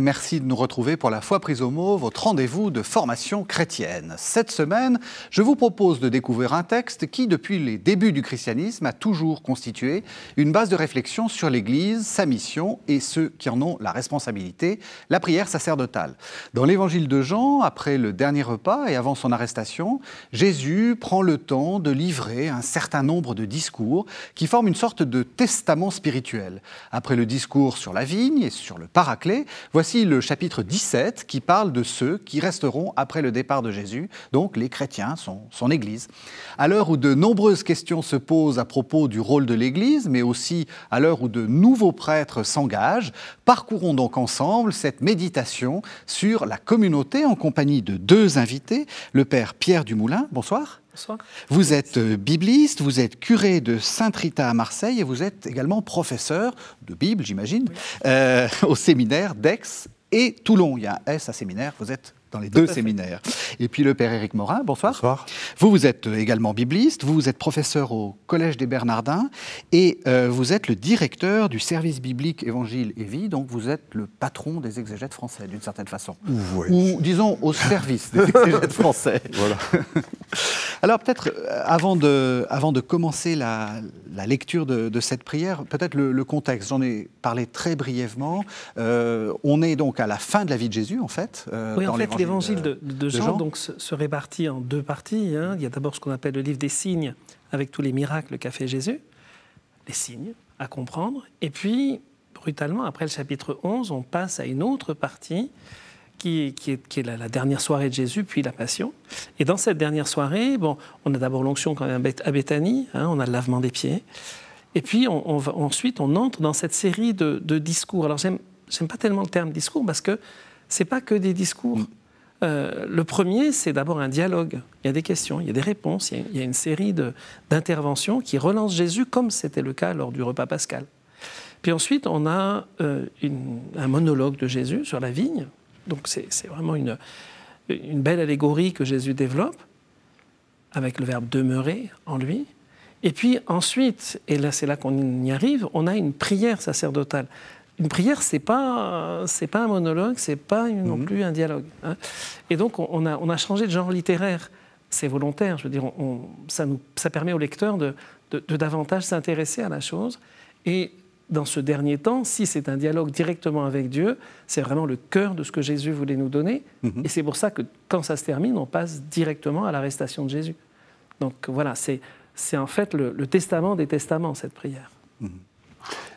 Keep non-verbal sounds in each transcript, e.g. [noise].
Merci de nous retrouver pour la foi prise au mot, votre rendez-vous de formation chrétienne. Cette semaine, je vous propose de découvrir un texte qui, depuis les débuts du christianisme, a toujours constitué une base de réflexion sur l'Église, sa mission et ceux qui en ont la responsabilité, la prière sacerdotale. Dans l'évangile de Jean, après le dernier repas et avant son arrestation, Jésus prend le temps de livrer un certain nombre de discours qui forment une sorte de testament spirituel. Après le discours sur la vigne et sur le paraclet, voici le chapitre 17 qui parle de ceux qui resteront après le départ de Jésus, donc les chrétiens, son, son Église. À l'heure où de nombreuses questions se posent à propos du rôle de l'Église, mais aussi à l'heure où de nouveaux prêtres s'engagent, parcourons donc ensemble cette méditation sur la communauté en compagnie de deux invités, le Père Pierre Dumoulin, bonsoir. Bonsoir. Vous êtes euh, bibliste, vous êtes curé de Saint-Rita à Marseille et vous êtes également professeur de Bible, j'imagine, euh, au séminaire d'Aix et Toulon. Il y a un S à séminaire, vous êtes dans les deux séminaires. Et puis le père Éric Morin, bonsoir. Bonsoir. Vous, vous êtes également bibliste, vous, vous êtes professeur au Collège des Bernardins et euh, vous êtes le directeur du service biblique Évangile et Vie, donc vous êtes le patron des exégètes français d'une certaine façon. Oui. Ou disons au service des [laughs] exégètes français. Voilà. Alors peut-être, euh, avant de, avant de commencer la, la lecture de, de cette prière, peut-être le, le contexte. J'en ai parlé très brièvement. Euh, on est donc à la fin de la vie de Jésus, en fait. euh, Oui, en dans fait, l'évangile de, de Jean, Jean. donc, se, se répartit en deux parties. hein. Il y a d'abord ce qu'on appelle le livre des signes, avec tous les miracles qu'a fait Jésus, les signes à comprendre. Et puis, brutalement, après le chapitre 11, on passe à une autre partie qui, est, la, dernière soirée de Jésus, puis la Passion. Et dans cette dernière soirée, bon, on a d'abord l'onction quand même à Béthanie, hein, on a le lavement des pieds. Et puis ensuite, on entre dans cette série de, discours. Alors j'aime, pas tellement le terme discours parce que c'est pas que des discours. Euh, le premier, c'est d'abord un dialogue. Il y a des questions, il y a des réponses, il y a, une série d'interventions qui relancent Jésus comme c'était le cas lors du repas pascal. Puis ensuite, on a euh, un monologue de Jésus sur la vigne. Donc c'est vraiment une, une belle allégorie que Jésus développe avec le verbe demeurer en lui. Et puis ensuite, et là c'est là qu'on y arrive, on a une prière sacerdotale. Une prière, c'est pas c'est pas un monologue, c'est pas non plus un dialogue. hein. Et donc on a on a changé de genre littéraire. C'est volontaire, je veux dire, on- ça nous ça permet au lecteur de, de- de davantage s'intéresser à la chose. Et dans ce dernier temps, si c'est un dialogue directement avec Dieu, c'est vraiment le cœur de ce que Jésus voulait nous donner. Et c'est pour ça que quand ça se termine, on passe directement à l'arrestation de Jésus. Donc voilà, c'est c'est en fait le, le testament des testaments, cette prière.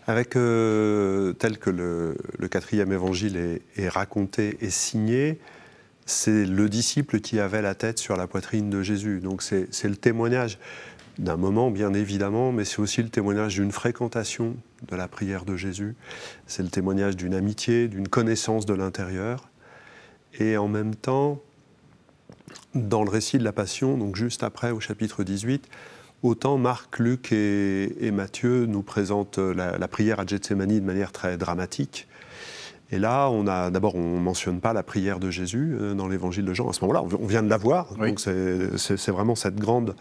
Avec euh, tel que le, le quatrième évangile est, est raconté et signé, c'est le disciple qui avait la tête sur la poitrine de Jésus. Donc c'est le témoignage d'un moment, bien évidemment, mais c'est aussi le témoignage d'une fréquentation de la prière de Jésus. C'est le témoignage d'une amitié, d'une connaissance de l'intérieur. Et en même temps, dans le récit de la Passion, donc juste après au chapitre 18, autant Marc, Luc et, et Matthieu nous présentent la, la prière à Gethsemane de manière très dramatique. Et là, on a d'abord, on ne mentionne pas la prière de Jésus euh, dans l'évangile de Jean. À ce moment-là, on vient de la voir. Oui. Donc c'est vraiment cette grande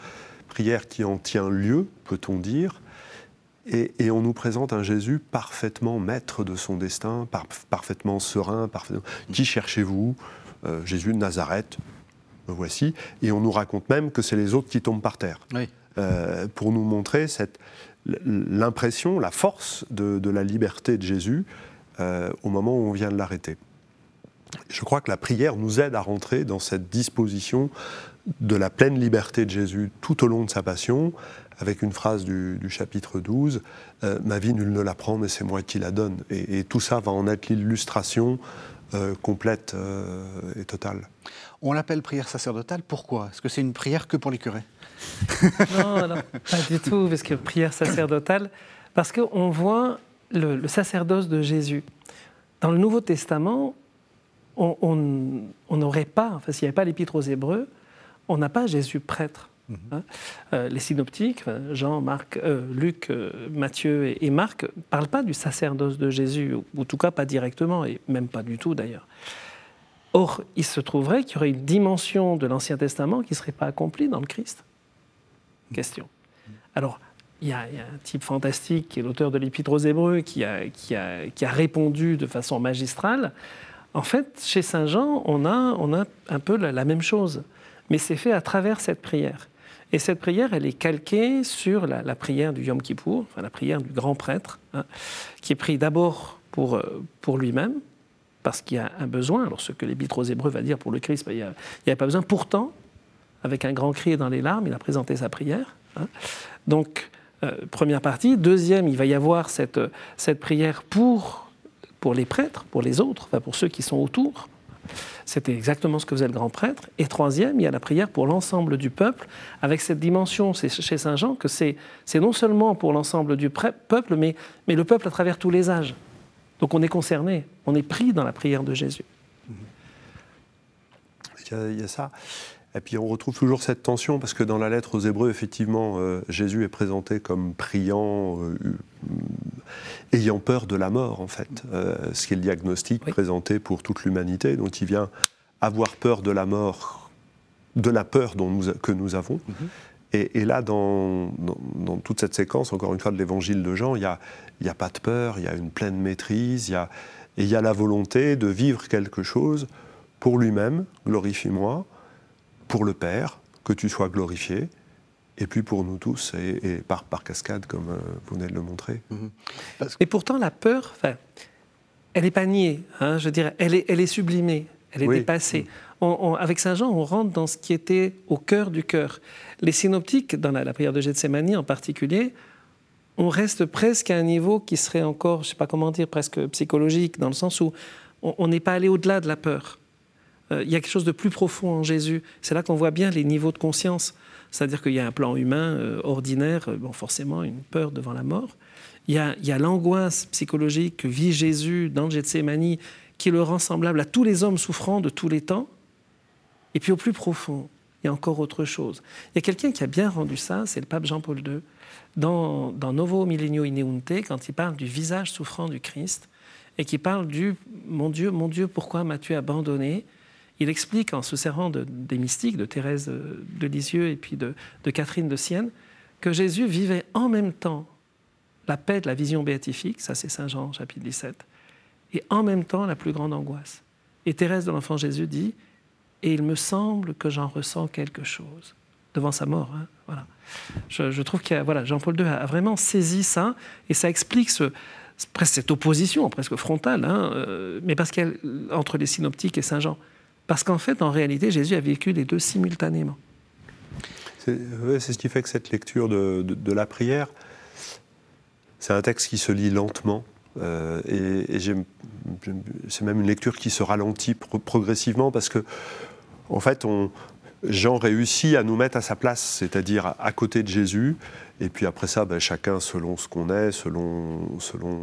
prière qui en tient lieu, peut-on dire. Et, et on nous présente un Jésus parfaitement maître de son destin, par- parfaitement serein. parfaitement- Qui cherchez-vous Euh, Jésus de Nazareth, me voici. Et on nous raconte même que c'est les autres qui tombent par terre. Oui. Euh, pour nous montrer cette- l'impression, la force de, de la liberté de Jésus euh, au moment où on vient de l'arrêter. Je crois que la prière nous aide à rentrer dans cette disposition de la pleine liberté de Jésus tout au long de sa passion, avec une phrase du, du chapitre 12, euh, Ma vie, nul ne la prend, mais c'est moi qui la donne. Et, et tout ça va en être l'illustration euh, complète euh, et totale. On l'appelle prière sacerdotale, pourquoi? Est-ce que c'est une prière que pour les curés? [laughs] Non, non, pas du tout, parce que prière sacerdotale, parce qu'on voit le, le sacerdoce de Jésus. Dans le Nouveau Testament, on n'aurait pas, enfin, s'il n'y avait pas l'épître aux Hébreux, on n'a pas Jésus prêtre. hein. Euh, les synoptiques, enfin, Jean, Marc, euh, Luc, euh, Matthieu et, et Marc, ne parlent pas du sacerdoce de Jésus, ou en tout cas pas directement, et même pas du tout d'ailleurs. Or, il se trouverait qu'il y aurait une dimension de l'Ancien Testament qui ne serait pas accomplie dans le Christ. Question. Alors, il y, a, un type fantastique qui est l'auteur de l'Épître aux Hébreux qui a, qui, a, qui a, répondu de façon magistrale. En fait, chez Saint Jean, on a, on a un peu la, même chose, mais c'est fait à travers cette prière. Et cette prière, elle est calquée sur la, prière du Yom Kippour, enfin la prière du grand prêtre, hein, qui est pris d'abord pour, euh, pour lui-même, parce qu'il y a un besoin. Alors, ce que l'Épître aux Hébreux va dire pour le Christ, ben, il n'y a, a, pas besoin. Pourtant, avec un grand cri et dans les larmes, il a présenté sa prière. Hein. Donc, euh, première partie. Deuxième, il va y avoir cette, cette prière pour, pour les prêtres, pour les autres, enfin pour ceux qui sont autour. C'était exactement ce que faisait le grand prêtre. Et troisième, il y a la prière pour l'ensemble du peuple, avec cette dimension chez Saint Jean que c'est non seulement pour l'ensemble du peuple, mais, mais le peuple à travers tous les âges. Donc on est concerné, on est pris dans la prière de Jésus. Il y a, ça. Et puis on retrouve toujours cette tension parce que dans la lettre aux Hébreux, effectivement, euh, Jésus est présenté comme priant, euh, ayant peur de la mort, en fait. Euh, ce qui est le diagnostic présenté pour toute l'humanité. Donc il vient avoir peur de la mort, de la peur dont nous, que nous avons. Mhm. et, là, dans, dans, toute cette séquence, encore une fois, de l'évangile de Jean, il n'y a, y a pas de peur, il y a une pleine maîtrise, y a, et il y a la volonté de vivre quelque chose pour lui-même, glorifie-moi, pour le Père, que tu sois glorifié, et puis pour nous tous, et, par, par, cascade, comme euh, vous venez de le montrer. Mhm. Et pourtant, la peur, elle n'est pas niée, hein, je dirais, elle est, elle est sublimée, elle est dépassée. On, avec Saint Jean, on rentre dans ce qui était au cœur du cœur. Les synoptiques, dans la, prière de Gethsemane en particulier, on reste presque à un niveau qui serait encore, je ne sais pas comment dire, presque psychologique, dans le sens où on n'est pas allé au-delà de la peur. Euh, il y a quelque chose de plus profond en Jésus. C'est là qu'on voit bien les niveaux de conscience. C'est-à-dire qu'il y a un plan humain euh, ordinaire, euh, bon, forcément une peur devant la mort. Il y a, l'angoisse psychologique que vit Jésus dans Gethsemane, qui le rend semblable à tous les hommes souffrants de tous les temps. Et puis au plus profond, il y a encore autre chose. Il y a quelqu'un qui a bien rendu ça, c'est le pape Jean-Paul II, dans, dans Novo Millennio Ineunte, quand il parle du visage souffrant du Christ, et qui parle du Mon Dieu, mon Dieu, pourquoi m'as-tu abandonné? Il explique en se servant des mystiques, de Thérèse de Lisieux et puis de, Catherine de Sienne, que Jésus vivait en même temps la paix de la vision béatifique, ça c'est Saint Jean chapitre 17, et en même temps la plus grande angoisse. Et Thérèse de l'Enfant Jésus dit, et il me semble que j'en ressens quelque chose devant sa mort. Hein, voilà. Je, trouve que voilà, Jean-Paul II a vraiment saisi ça, et ça explique ce, cette opposition presque frontale, hein, euh, mais parce qu'elle entre les synoptiques et Saint Jean. Parce qu'en fait, en réalité, Jésus a vécu les deux simultanément. C'est ce qui fait que cette lecture de, la prière, c'est un texte qui se lit lentement. Euh, et, c'est même une lecture qui se ralentit progressivement parce que, en fait, on, Jean réussit à nous mettre à sa place, c'est-à-dire à, côté de Jésus. Et puis après ça, ben, chacun selon ce qu'on est, selon, selon,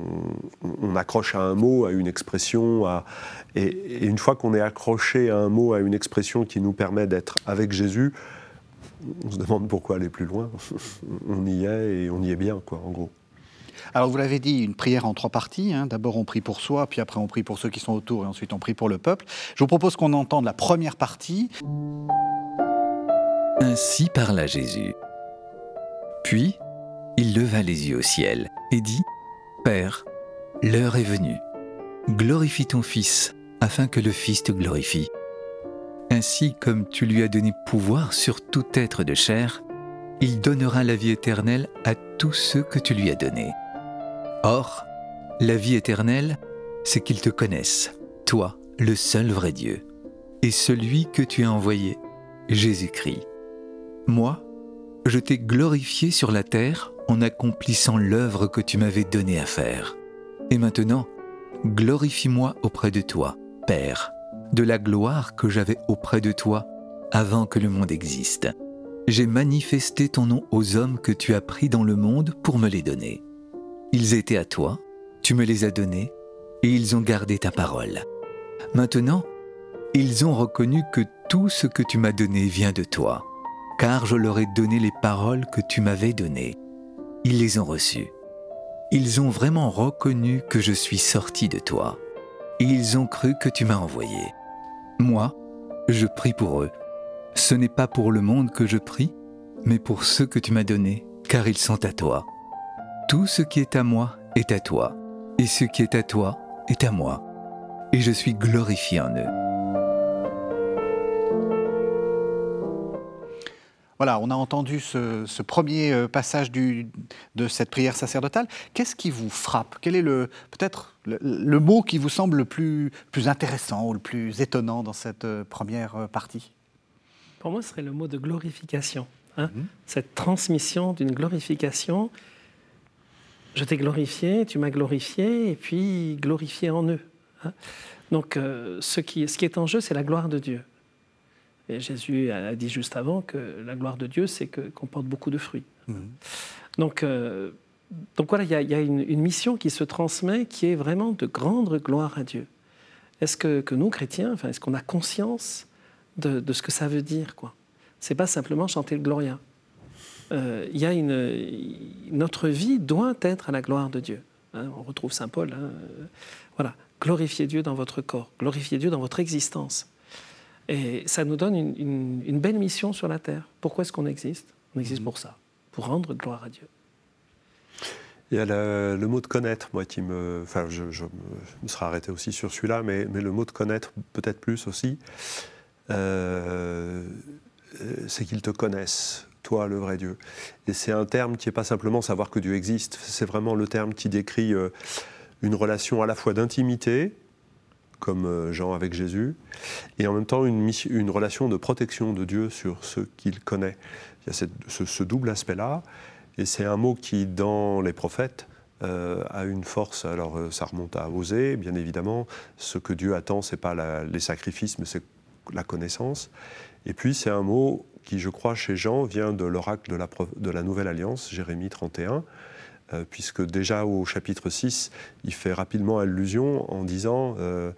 on accroche à un mot, à une expression. Et, une fois qu'on est accroché à un mot, à une expression qui nous permet d'être avec Jésus, on se demande pourquoi aller plus loin. [laughs] on y est et on y est bien, quoi, en gros. Alors vous l'avez dit, une prière en trois parties. Hein. D'abord on prie pour soi, puis après on prie pour ceux qui sont autour, et ensuite on prie pour le peuple. Je vous propose qu'on entende la première partie. Ainsi parla Jésus. Puis, il leva les yeux au ciel et dit, Père, l'heure est venue. Glorifie ton Fils, afin que le Fils te glorifie. Ainsi comme tu lui as donné pouvoir sur tout être de chair, il donnera la vie éternelle à tous ceux que tu lui as donnés. Or, la vie éternelle, c'est qu'ils te connaissent, toi, le seul vrai Dieu, et celui que tu as envoyé, Jésus-Christ. Moi, je t'ai glorifié sur la terre en accomplissant l'œuvre que tu m'avais donnée à faire. Et maintenant, glorifie-moi auprès de toi, Père, de la gloire que j'avais auprès de toi avant que le monde existe. J'ai manifesté ton nom aux hommes que tu as pris dans le monde pour me les donner. Ils étaient à toi, tu me les as donnés, et ils ont gardé ta parole. Maintenant, ils ont reconnu que tout ce que tu m'as donné vient de toi car je leur ai donné les paroles que tu m'avais données. Ils les ont reçues. Ils ont vraiment reconnu que je suis sorti de toi, et ils ont cru que tu m'as envoyé. Moi, je prie pour eux. Ce n'est pas pour le monde que je prie, mais pour ceux que tu m'as donnés, car ils sont à toi. Tout ce qui est à moi est à toi, et ce qui est à toi est à moi, et je suis glorifié en eux. Voilà, on a entendu ce, premier euh, passage de cette prière sacerdotale. Qu'est-ce qui vous frappe? Quel est le peut-être le, mot qui vous semble le plus, plus intéressant ou le plus étonnant dans cette euh, première euh, partie? Pour moi, ce serait le mot de glorification. Hein. Mhm. Cette transmission d'une glorification. Je t'ai glorifié, tu m'as glorifié, et puis glorifié en eux. Hein. Donc, ce, qui, ce qui est en jeu, c'est la gloire de Dieu. Et Jésus a dit juste avant que la gloire de Dieu, c'est qu'on porte beaucoup de fruits. Mhm. Donc, euh, donc voilà, il y a, une, mission qui se transmet qui est vraiment de grande gloire à Dieu. Est-ce que, que, nous, chrétiens, enfin, est-ce qu'on a conscience de, de, ce que ça veut dire quoi? C'est pas simplement chanter le Gloria. Euh, il y a une, notre vie doit être à la gloire de Dieu. Hein. on retrouve Saint Paul. Hein. voilà, glorifiez Dieu dans votre corps, glorifiez Dieu dans votre existence. Et ça nous donne une, belle mission sur la terre. Pourquoi est-ce qu'on existe? On existe mhm. pour ça, pour rendre gloire à Dieu. Il y a le, mot de connaître, moi, qui me. Enfin, je, me serai arrêté aussi sur celui-là, mais, mais, le mot de connaître, peut-être plus aussi, euh, c'est qu'ils te connaissent, toi, le vrai Dieu. Et c'est un terme qui n'est pas simplement savoir que Dieu existe, c'est vraiment le terme qui décrit euh, une relation à la fois d'intimité, comme euh, Jean avec Jésus, et en même temps une, relation de protection de Dieu sur ce qu'il connaît. Il y a ce, double aspect-là, et c'est un mot qui, dans les prophètes, euh, a une force. Alors, euh, ça remonte à oser, bien évidemment. Ce que Dieu attend, c'est pas les sacrifices, mais c'est la connaissance. Et puis, c'est un mot qui, je crois, chez Jean, vient de l'oracle de la, de la Nouvelle Alliance, Jérémie 31, euh, puisque déjà au chapitre 6, il fait rapidement allusion en disant, euh,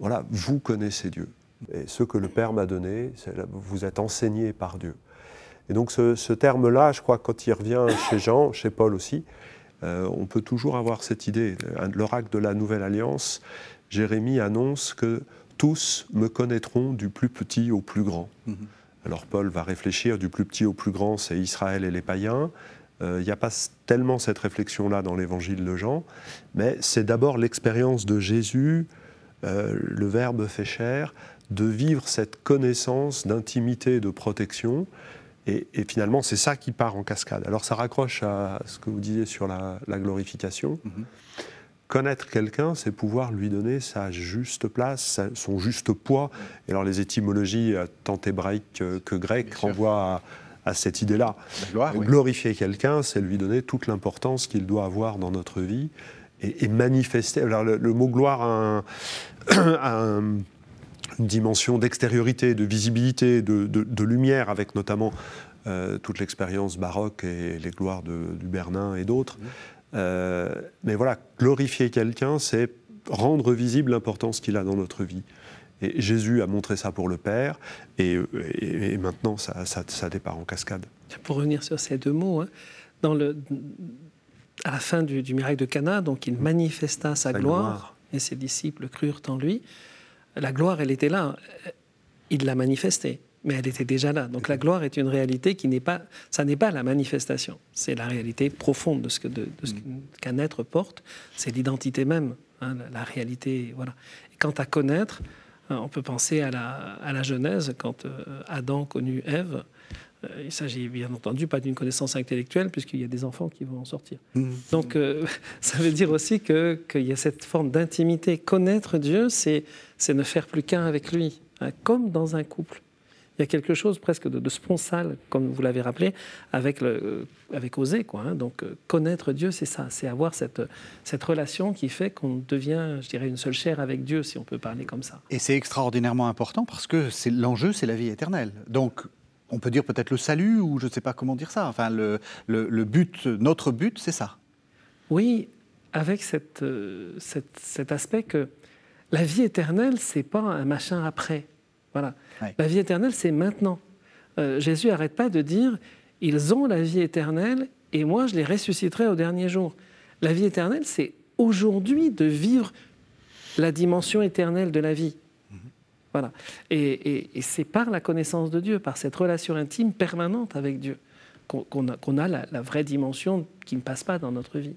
voilà, vous connaissez Dieu. Et ce que le Père m'a donné, vous êtes enseigné par Dieu. Et donc ce, terme-là, je crois, quand il revient [coughs] chez Jean, chez Paul aussi, euh, on peut toujours avoir cette idée. L'oracle de la Nouvelle Alliance, Jérémie annonce que tous me connaîtront du plus petit au plus grand. Mm-hmm. Alors Paul va réfléchir du plus petit au plus grand, c'est Israël et les païens. Il euh, n'y a pas tellement cette réflexion-là dans l'évangile de Jean, mais c'est d'abord l'expérience de Jésus, euh, le Verbe fait chair, de vivre cette connaissance d'intimité, de protection. Et, finalement, c'est ça qui part en cascade. Alors ça raccroche à ce que vous disiez sur la, glorification. Mm-hmm. Connaître quelqu'un, c'est pouvoir lui donner sa juste place, son juste poids. Et alors les étymologies, tant hébraïques que grecques, renvoient à à cette idée-là. Glorifier quelqu'un, c'est lui donner toute l'importance qu'il doit avoir dans notre vie et, manifester. Alors le, mot gloire a, [coughs] une dimension d'extériorité, de visibilité, de, lumière, avec notamment euh, toute l'expérience baroque et les gloires de, du Bernin et d'autres. Euh, mais voilà, glorifier quelqu'un, c'est rendre visible l'importance qu'il a dans notre vie. Et Jésus a montré ça pour le Père, et, maintenant ça, ça, départ en cascade. Pour revenir sur ces deux mots, hein, dans le, à la fin du, miracle de Cana, donc il manifesta sa, gloire, et ses disciples crurent en lui. La gloire, elle était là. Il l'a manifestée, mais elle était déjà là. Donc la gloire est une réalité qui n'est pas, ça n'est pas la manifestation. C'est la réalité profonde de ce que de, ce mm. qu'un être porte. C'est l'identité même, hein, la, réalité. Voilà. Et quant à connaître, on peut penser à la, à la Genèse, quand euh, Adam connut Ève. Euh, il s'agit bien entendu pas d'une connaissance intellectuelle, puisqu'il y a des enfants qui vont en sortir. Mmh. Donc, [laughs] ça veut dire aussi qu'il y a cette forme d'intimité. Connaître Dieu, c'est ne faire plus qu'un avec lui, hein, comme dans un couple il y a quelque chose presque de, sponsal, comme vous l'avez rappelé, avec, le, avec oser. Quoi, hein. Donc euh, connaître Dieu, c'est ça, c'est avoir cette, cette relation qui fait qu'on devient, je dirais, une seule chair avec Dieu, si on peut parler comme ça. Et c'est extraordinairement important parce que c'est, l'enjeu, c'est la vie éternelle. Donc on peut dire peut-être le salut, ou je ne sais pas comment dire ça. Enfin, le, le, but, notre but, c'est ça. Oui, avec cette, euh, cette, cet aspect que la vie éternelle, c'est pas un machin après. Voilà. La vie éternelle, c'est maintenant. Euh, Jésus n'arrête pas de dire, ils ont la vie éternelle et moi, je les ressusciterai au dernier jour. La vie éternelle, c'est aujourd'hui de vivre la dimension éternelle de la vie. Mhm. Voilà. Et, c'est par la connaissance de Dieu, par cette relation intime permanente avec Dieu. qu'on a, qu'on a la, la vraie dimension qui ne passe pas dans notre vie.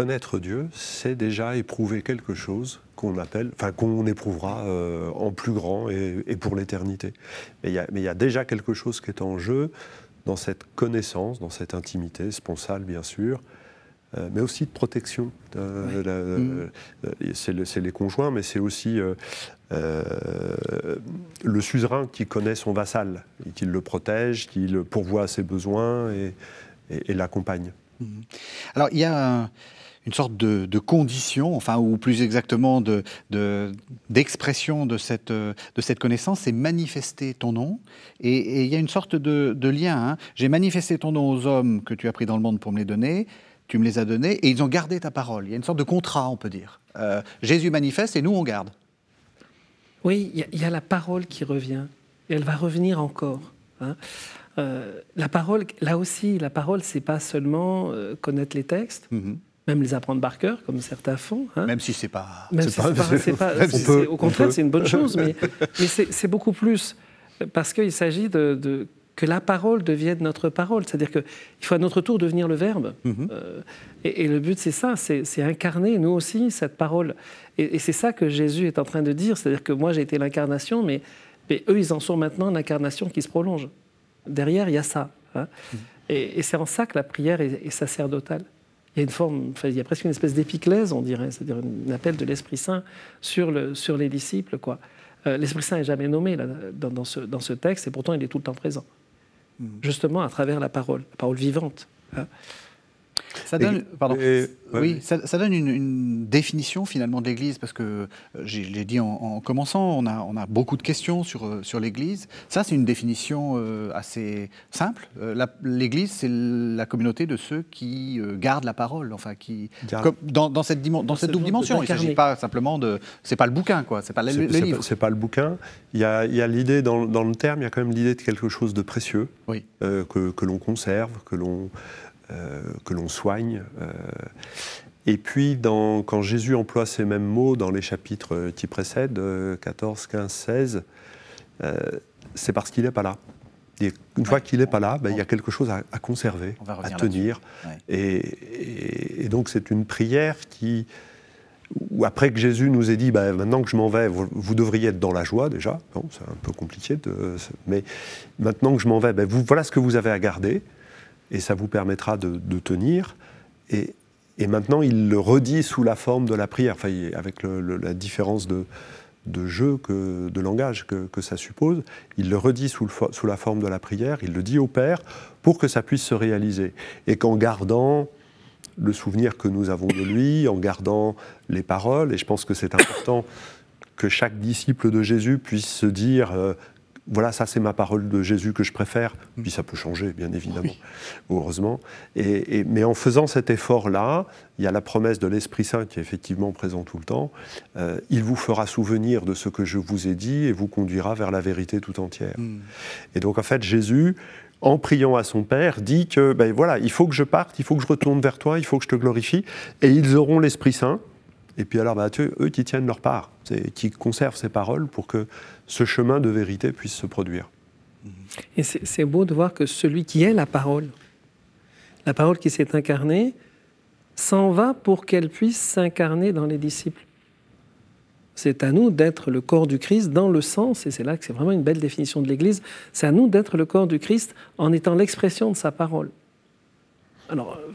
Connaître Dieu, c'est déjà éprouver quelque chose qu'on appelle, enfin qu'on éprouvera euh, en plus grand et, et pour l'éternité. Mais il y a- déjà quelque chose qui est en jeu dans cette connaissance, dans cette intimité sponsale bien sûr, euh, mais aussi de protection. Euh, euh, c'est le- c'est les conjoints, mais c'est aussi le suzerain qui connaît son vassal, et qui le protège, qui le pourvoit à ses besoins et, et- et l'accompagne. Alors, il y a un- une sorte de, de condition, enfin, ou plus exactement de- de- d'expression de, cette, de cette connaissance, c'est manifester ton nom. Et, et il y a une sorte de, de lien. hein. J'ai manifesté ton nom aux hommes que tu as pris dans le monde pour me les donner. Tu me les as donnés et ils ont gardé ta parole. Il y a une sorte de contrat, on peut dire. Euh, Jésus manifeste et nous, on garde. Oui, il y a- il y, a la parole qui revient. Et elle va revenir encore. hein. Euh, la parole, là aussi, la parole, c'est pas seulement euh, connaître les textes, Mhm. Même les apprendre par cœur, comme certains font. hein. Même si c'est pas. Même C'est si pas- pas- pas- [laughs] si peut- au on contraire, c'est une bonne chose, mais, [laughs] mais c'est beaucoup plus parce qu'il s'agit de, de- que la parole devienne notre parole. C'est-à-dire qu'il faut à notre tour devenir le verbe. Mhm. Euh, et, et le but, c'est ça, c'est incarner, nous aussi, cette parole. Et, et c'est ça que Jésus est en train de dire. C'est-à-dire que moi, j'ai été l'incarnation, mais, mais eux, ils en sont maintenant l'incarnation qui se prolonge. Derrière, il y a ça. hein. Et, et c'est en ça que la prière est, est sacerdotale. Il y a une forme, enfin, il y a presque une espèce d'épiclèse, on dirait, c'est-à-dire un appel de l'Esprit Saint sur, le, sur les disciples. quoi. Euh, L'Esprit Saint n'est jamais nommé là, dans, dans ce, dans ce texte, et pourtant il est tout le temps présent. Justement à travers la parole, la parole vivante. hein. Ça donne, pardon. Et- ouais, oui, ça, ça donne une, une définition finalement de l'Église, parce que euh, j'ai j'ai dit en, en commençant, on a, on a beaucoup de questions sur, euh, sur l'Église. Ça, c'est une définition euh, assez simple. Euh, L'Église, c'est la communauté de ceux qui euh, gardent la parole, enfin qui comme dans, dans cette, dimen- dans cette ce double dimension. Il ne s'agit pas simplement de, c'est pas le bouquin, quoi. C'est pas le, le c'est livre. pas- C'est pas le bouquin. Il y a, il y a l'idée dans, dans le terme, il y a quand même l'idée de quelque chose de précieux Oui. euh, que, que l'on conserve, que l'on euh, que l'on soigne. euh. Et puis, dans- quand Jésus emploie ces mêmes mots dans les chapitres euh, qui précèdent, euh, 14, 15, 16, euh, c'est parce qu'il n'est pas là. Et une fois qu'il n'est pas là, ben, il y a quelque chose à, à conserver, à tenir. Ouais. Et, et- et donc c'est une prière qui, où après que Jésus nous ait dit, bah, maintenant que je m'en vais, vous, vous devriez être dans la joie déjà. Bon, c'est un peu compliqué, de, mais maintenant que je m'en vais, ben, vous, voilà ce que vous avez à garder, et ça vous permettra de, tenir. Et, maintenant, il le redit sous la forme de la prière, enfin, avec la différence de, jeu, que, de langage que, ça suppose. Il le redit sous la forme de la prière, il le dit au Père pour que ça puisse se réaliser. Et qu'en gardant le souvenir que nous avons de lui, en gardant les paroles, et je pense que c'est important que chaque disciple de Jésus puisse se dire euh, voilà, ça c'est ma parole de Jésus que je préfère. Puis ça peut changer, bien évidemment, heureusement. Et, et- mais en faisant cet effort-là, il y a la promesse de l'Esprit Saint qui est effectivement présent tout le temps. Euh, il vous fera souvenir de ce que je vous ai dit et vous conduira vers la vérité tout entière. Hmm. Et donc en fait, Jésus, en priant à son Père, dit que ben voilà, il faut que je parte, il faut que je retourne vers toi, il faut que je te glorifie, et ils auront l'Esprit Saint. Et puis alors, bah, tu- eux qui tiennent leur part, qui conservent ces paroles pour que ce chemin de vérité puisse se produire. Et c'est c'est beau de voir que celui qui est la parole, la parole qui s'est incarnée, s'en va pour qu'elle puisse s'incarner dans les disciples. C'est à nous d'être le corps du Christ dans le sens, et c'est là que c'est vraiment une belle définition de l'Église, c'est à nous d'être le corps du Christ en étant l'expression de sa parole. Alors, euh,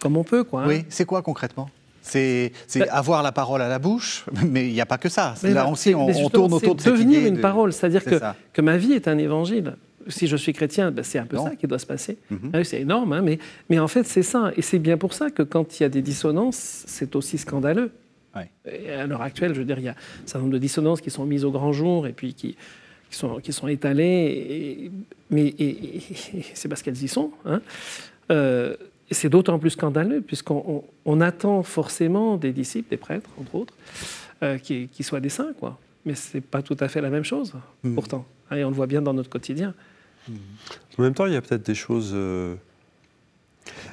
comme on peut, quoi. hein. Oui, c'est quoi concrètement? C'est Bah- avoir la parole à la bouche, [laughs] mais il n'y a pas que ça. Mais là là, aussi, on, tourne autour de cette devenir idée une de- parole, c'est-à-dire c'est que, ça. que ma vie est un évangile. Si je suis chrétien, ben, c'est un peu Non. ça qui doit se passer. Mhm. Ah c'est énorme, hein, mais, mais en fait, c'est ça. Et c'est bien pour ça que quand il y a des dissonances, c'est aussi scandaleux. Ouais. Et à l'heure actuelle, je veux dire, il y a un certain nombre de dissonances qui sont mises au grand jour et puis qui, qui, sont, qui sont étalées. et- mais c'est parce qu'elles y sont. hein. Euh, c'est d'autant plus scandaleux puisqu'on on- on attend forcément des disciples, des prêtres, entre autres, euh, qui, qui soient des saints, quoi. Mais c'est pas tout à fait la même chose, Mhm. pourtant. Hein, Et on le voit bien dans notre quotidien. En même temps, il y a peut-être des choses euh,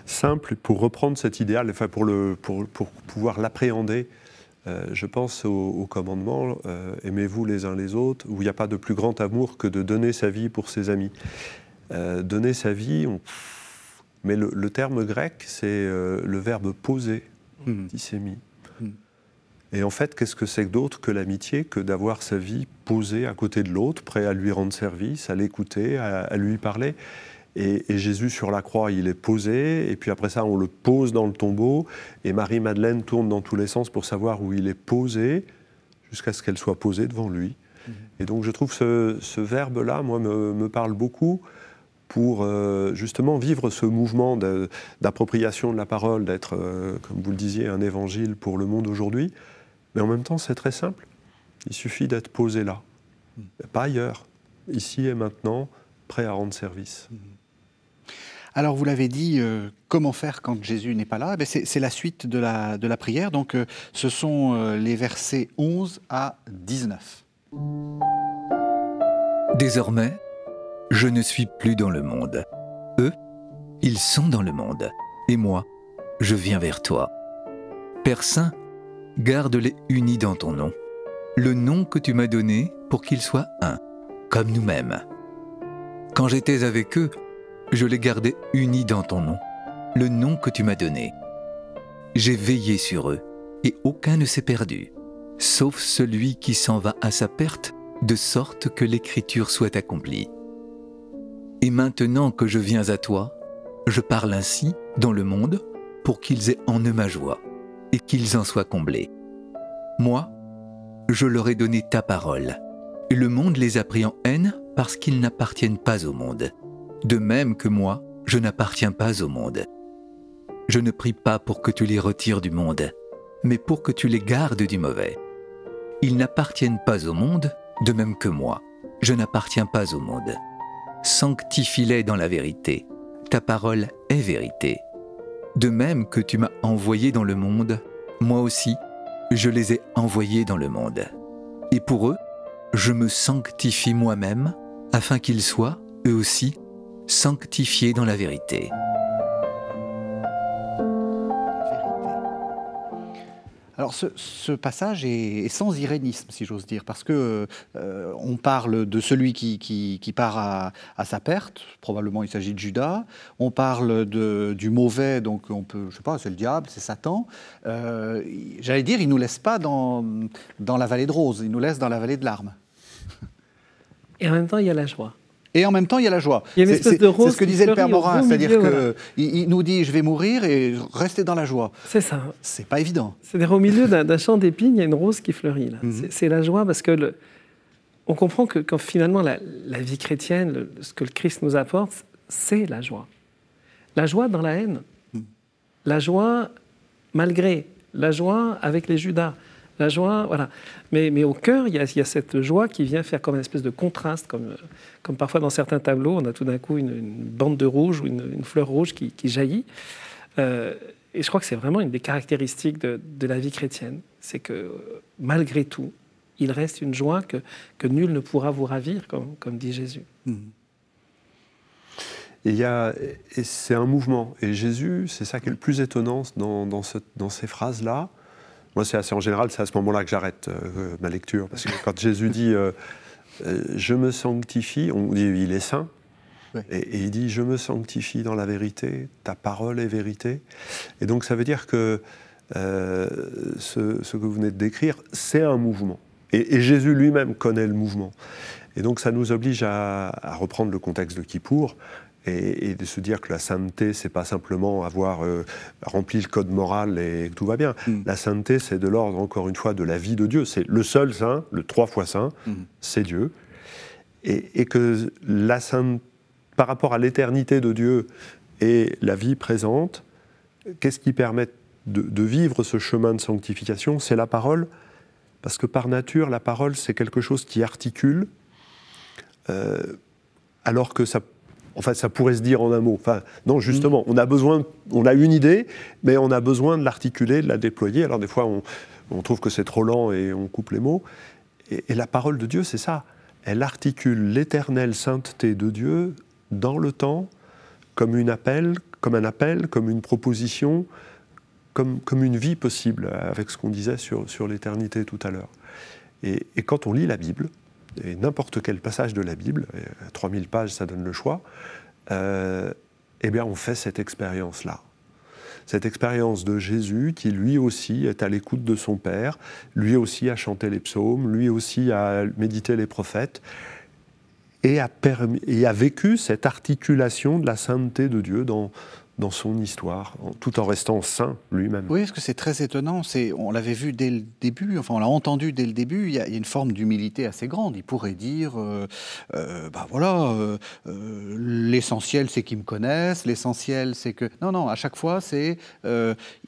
simples pour reprendre cet idéal, enfin pour, le, pour, pour pouvoir l'appréhender. Euh, je pense au, au commandement euh, aimez-vous les uns les autres, où il n'y a pas de plus grand amour que de donner sa vie pour ses amis. Donner sa vie, mais le, terme grec, c'est euh, le verbe poser, mmh. Et en fait, qu'est-ce que c'est d'autre que l'amitié, que d'avoir sa vie posée à côté de l'autre, prêt à lui rendre service, à l'écouter, à, lui parler? Et, Jésus sur la croix, il est posé, et puis après ça, on le pose dans le tombeau, et Marie-Madeleine tourne dans tous les sens pour savoir où il est posé, jusqu'à ce qu'elle soit posée devant lui. Mhm. Et donc je trouve ce, ce verbe-là, moi, me, me, parle beaucoup pour euh, justement vivre ce mouvement d'appropriation de, la parole, d'être, euh, comme vous le disiez, un évangile pour le monde aujourd'hui. Mais en même temps, c'est très simple. Il suffit d'être posé là, mm. pas ailleurs, ici et maintenant, prêt à rendre service. Mm. Alors, vous l'avez dit, euh, comment faire quand Jésus n'est pas là? Eh C'est la suite de la, de la prière. Donc, euh, ce sont euh, les versets 11 à 19. Désormais, je ne suis plus dans le monde. Eux, ils sont dans le monde. Et moi, je viens vers toi. Père Saint, garde-les unis dans ton nom, le nom que tu m'as donné pour qu'ils soient un, comme nous-mêmes. Quand j'étais avec eux, je les gardais unis dans ton nom, le nom que tu m'as donné. J'ai veillé sur eux, et aucun ne s'est perdu, sauf celui qui s'en va à sa perte, de sorte que l'écriture soit accomplie. Et maintenant que je viens à toi, je parle ainsi dans le monde pour qu'ils aient en eux ma joie et qu'ils en soient comblés. Moi, je leur ai donné ta parole, le monde les a pris en haine parce qu'ils n'appartiennent pas au monde, de même que moi, je n'appartiens pas au monde. Je ne prie pas pour que tu les retires du monde, mais pour que tu les gardes du mauvais. Ils n'appartiennent pas au monde, de même que moi, je n'appartiens pas au monde. Sanctifie-les dans la vérité, ta parole est vérité. De même que tu m'as envoyé dans le monde, moi aussi, je les ai envoyés dans le monde. Et pour eux, je me sanctifie moi-même, afin qu'ils soient, eux aussi, sanctifiés dans la vérité. Alors ce, passage est, sans irénisme, si j'ose dire, parce que euh, on parle de celui qui, part à, sa perte, probablement il s'agit de Judas. On parle de, du mauvais, donc on peut, je sais pas, c'est le diable, c'est Satan. Euh, j'allais dire, il nous laisse pas dans, dans la vallée de rose, il nous laisse dans la vallée de larmes. Et en même temps, il y a la joie. Et en même temps, il y a la joie. C'est ce que disait le Père Morin, c'est-à-dire qu'il il nous dit je vais mourir et rester dans la joie. C'est ça. C'est pas évident. C'est-à-dire au milieu d'un champ d'épines, il y a une rose qui fleurit. Mhm. C'est la joie parce que le, on comprend que quand finalement la, vie chrétienne, ce que le Christ nous apporte, c'est la joie. La joie dans la haine. Mhm. La joie malgré. La joie avec les Judas la joie, voilà. Mais, au cœur, il y, a, cette joie qui vient faire comme une espèce de contraste, comme, parfois dans certains tableaux, on a tout d'un coup une, bande de rouge ou une, fleur rouge qui, jaillit. Euh, et je crois que c'est vraiment une des caractéristiques de, la vie chrétienne, c'est que malgré tout, il reste une joie que, nul ne pourra vous ravir, comme, dit Jésus. Mmh. Et c'est un mouvement. Et Jésus, c'est ça qui est le plus étonnant dans ces phrases-là, moi, c'est assez en général, c'est à ce moment-là que j'arrête euh, ma lecture. Parce que quand Jésus dit euh, euh, Je me sanctifie, on dit Il est saint. Et, il dit Je me sanctifie dans la vérité, ta parole est vérité. Et donc, ça veut dire que ce, que vous venez de décrire, c'est un mouvement. Et, Jésus lui-même connaît le mouvement. Et donc, ça nous oblige à, à reprendre le contexte de Kippour et, de se dire que la sainteté, c'est pas simplement avoir euh, rempli le code moral et que tout va bien. Mm. La sainteté, c'est de l'ordre, encore une fois, de la vie de Dieu. C'est le seul saint, le trois fois saint, mm. c'est Dieu. Et, que la sainte, par rapport à l'éternité de Dieu et la vie présente, qu'est-ce qui permet de, vivre ce chemin de sanctification? C'est la parole, parce que par nature, la parole, c'est quelque chose qui articule, euh, alors que ça Enfin, ça pourrait se dire en un mot. Enfin, non, justement, on a besoin, on a une idée, mais on a besoin de l'articuler, de la déployer. Alors des fois, on, trouve que c'est trop lent et on coupe les mots. Et, la parole de Dieu, c'est ça. Elle articule l'éternelle sainteté de Dieu dans le temps, comme une appel, comme un appel, comme une proposition, comme, comme une vie possible, avec ce qu'on disait sur, sur l'éternité tout à l'heure. Et, et, quand on lit la Bible, et n'importe quel passage de la Bible, 3000 pages, ça donne le choix, eh bien, on fait cette expérience-là. Cette expérience de Jésus qui lui aussi est à l'écoute de son Père, lui aussi a chanté les psaumes, lui aussi a médité les prophètes et a, et a vécu cette articulation de la sainteté de Dieu dans, dans son histoire, tout en restant saint lui-même. Oui, parce que c'est très étonnant. C'est, on l'avait vu dès le début, enfin on l'a entendu dès le début. Il y, a, une forme d'humilité assez grande. Il pourrait dire, euh, euh, bah voilà, euh, l'essentiel c'est qu'ils me connaissent. L'essentiel c'est que non, non. À chaque fois, c'est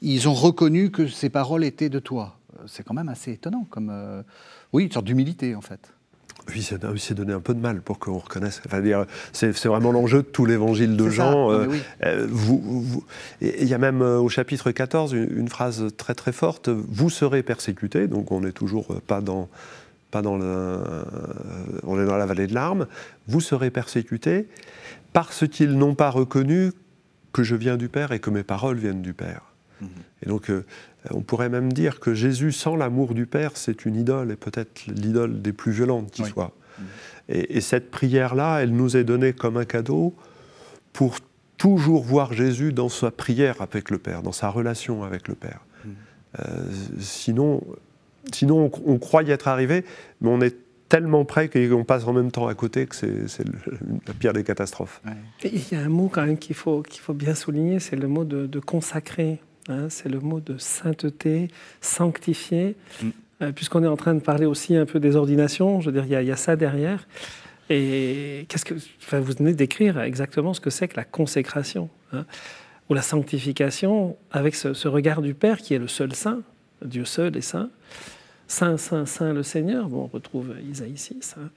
ils ont reconnu que ces paroles étaient de toi. C'est quand même assez étonnant, comme oui, une sorte d'humilité en fait. Oui, c'est donné un peu de mal pour qu'on reconnaisse. Enfin, c'est vraiment l'enjeu de tout l'évangile de Jean. Euh, euh, vous, il y a même euh, au chapitre 14 une, phrase très très forte Vous serez persécutés, donc on n'est toujours pas dans, pas dans le, on est dans la vallée de larmes. Vous serez persécutés parce qu'ils n'ont pas reconnu que je viens du Père et que mes paroles viennent du Père. Et donc, on pourrait même dire que Jésus, sans l'amour du Père, c'est une idole, et peut-être l'idole des plus violentes qui soit. Et, cette prière-là, elle nous est donnée comme un cadeau pour toujours voir Jésus dans sa prière avec le Père, dans sa relation avec le Père. Mm. Euh, sinon, sinon on, croit y être arrivé, mais on est tellement près qu'on passe en même temps à côté que c'est [laughs] la pire des catastrophes. Il y a un mot quand même qu'il faut, qu'il faut bien souligner, c'est le mot de, de consacrer. Hein, c'est le mot de sainteté, sanctifié, mm. euh, puisqu'on est en train de parler aussi un peu des ordinations, je veux dire, il y, a ça derrière. Et qu'est-ce que, vous venez d'écrire exactement ce que c'est que la consécration, hein, ou la sanctification, avec ce, regard du Père qui est le seul saint, Dieu seul est saint. Saint, saint, saint le Seigneur, bon, on retrouve Isaïe 6. Hein.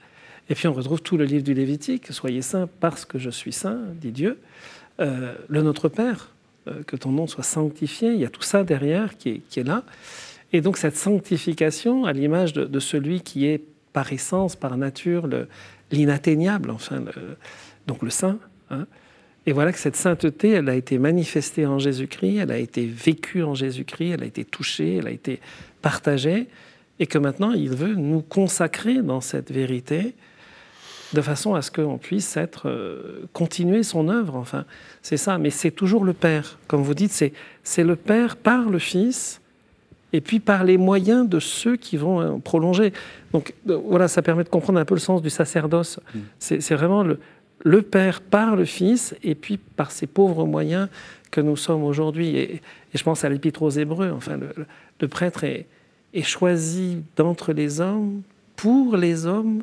Et puis on retrouve tout le livre du Lévitique, Soyez saints parce que je suis saint, dit Dieu. Euh, le Notre Père, que ton nom soit sanctifié. Il y a tout ça derrière qui est, là. Et donc cette sanctification, à l'image de, celui qui est par essence, par nature, l'inatteignable, enfin, donc le saint. Hein. Et voilà que cette sainteté, elle a été manifestée en Jésus-Christ, elle a été vécue en Jésus-Christ, elle a été touchée, elle a été partagée, et que maintenant il veut nous consacrer dans cette vérité de façon à ce qu'on puisse être, euh, continuer son œuvre. Enfin, c'est ça, mais c'est toujours le Père. Comme vous dites, c'est, c'est le Père par le Fils et puis par les moyens de ceux qui vont euh, prolonger. Donc euh, voilà, ça permet de comprendre un peu le sens du sacerdoce. Mm. C'est, vraiment le, le, Père par le Fils et puis par ces pauvres moyens que nous sommes aujourd'hui. Et, je pense à l'Épître aux Hébreux. Enfin, le, le prêtre est, est choisi d'entre les hommes pour les hommes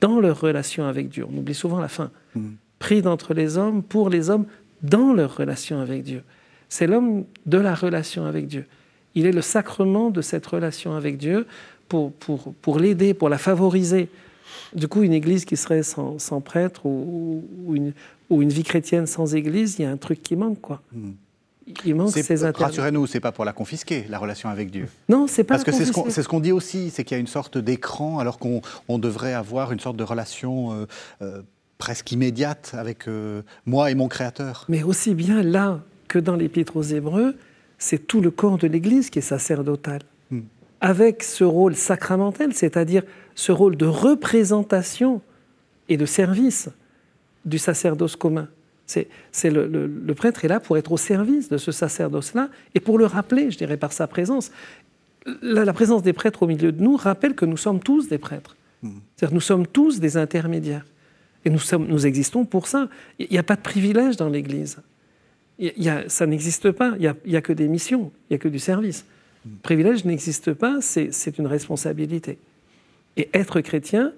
dans leur relation avec Dieu. On oublie souvent la fin. Mm. Pris d'entre les hommes, pour les hommes, dans leur relation avec Dieu. C'est l'homme de la relation avec Dieu. Il est le sacrement de cette relation avec Dieu pour, pour, pour l'aider, pour la favoriser. Du coup, une église qui serait sans, prêtre ou, une, ou, une, vie chrétienne sans église, il y a un truc qui manque, quoi. Mm. Il manque ces Rassurez-nous, c'est pas pour la confisquer, la relation avec Dieu. Non, c'est pas Parce que c'est ce qu'on dit aussi, c'est qu'il y a une sorte d'écran, alors qu'on devrait avoir une sorte de relation euh, euh, presque immédiate avec euh, moi et mon Créateur. Mais aussi bien là que dans l'Épître aux Hébreux, c'est tout le corps de l'Église qui est sacerdotal. Hmm. Avec ce rôle sacramentel, c'est-à-dire ce rôle de représentation et de service du sacerdoce commun. C'est le, prêtre est là pour être au service de ce sacerdoce-là et pour le rappeler, je dirais, par sa présence. La, présence des prêtres au milieu de nous rappelle que nous sommes tous des prêtres. Mmh. C'est-à-dire nous sommes tous des intermédiaires. Et nous, sommes, nous existons pour ça. Il n'y a pas de privilège dans l'Église. ça n'existe pas. Il n'y a, que des missions, il n'y a que du service. Mmh. Privilège n'existe pas, c'est une responsabilité. Et être chrétien,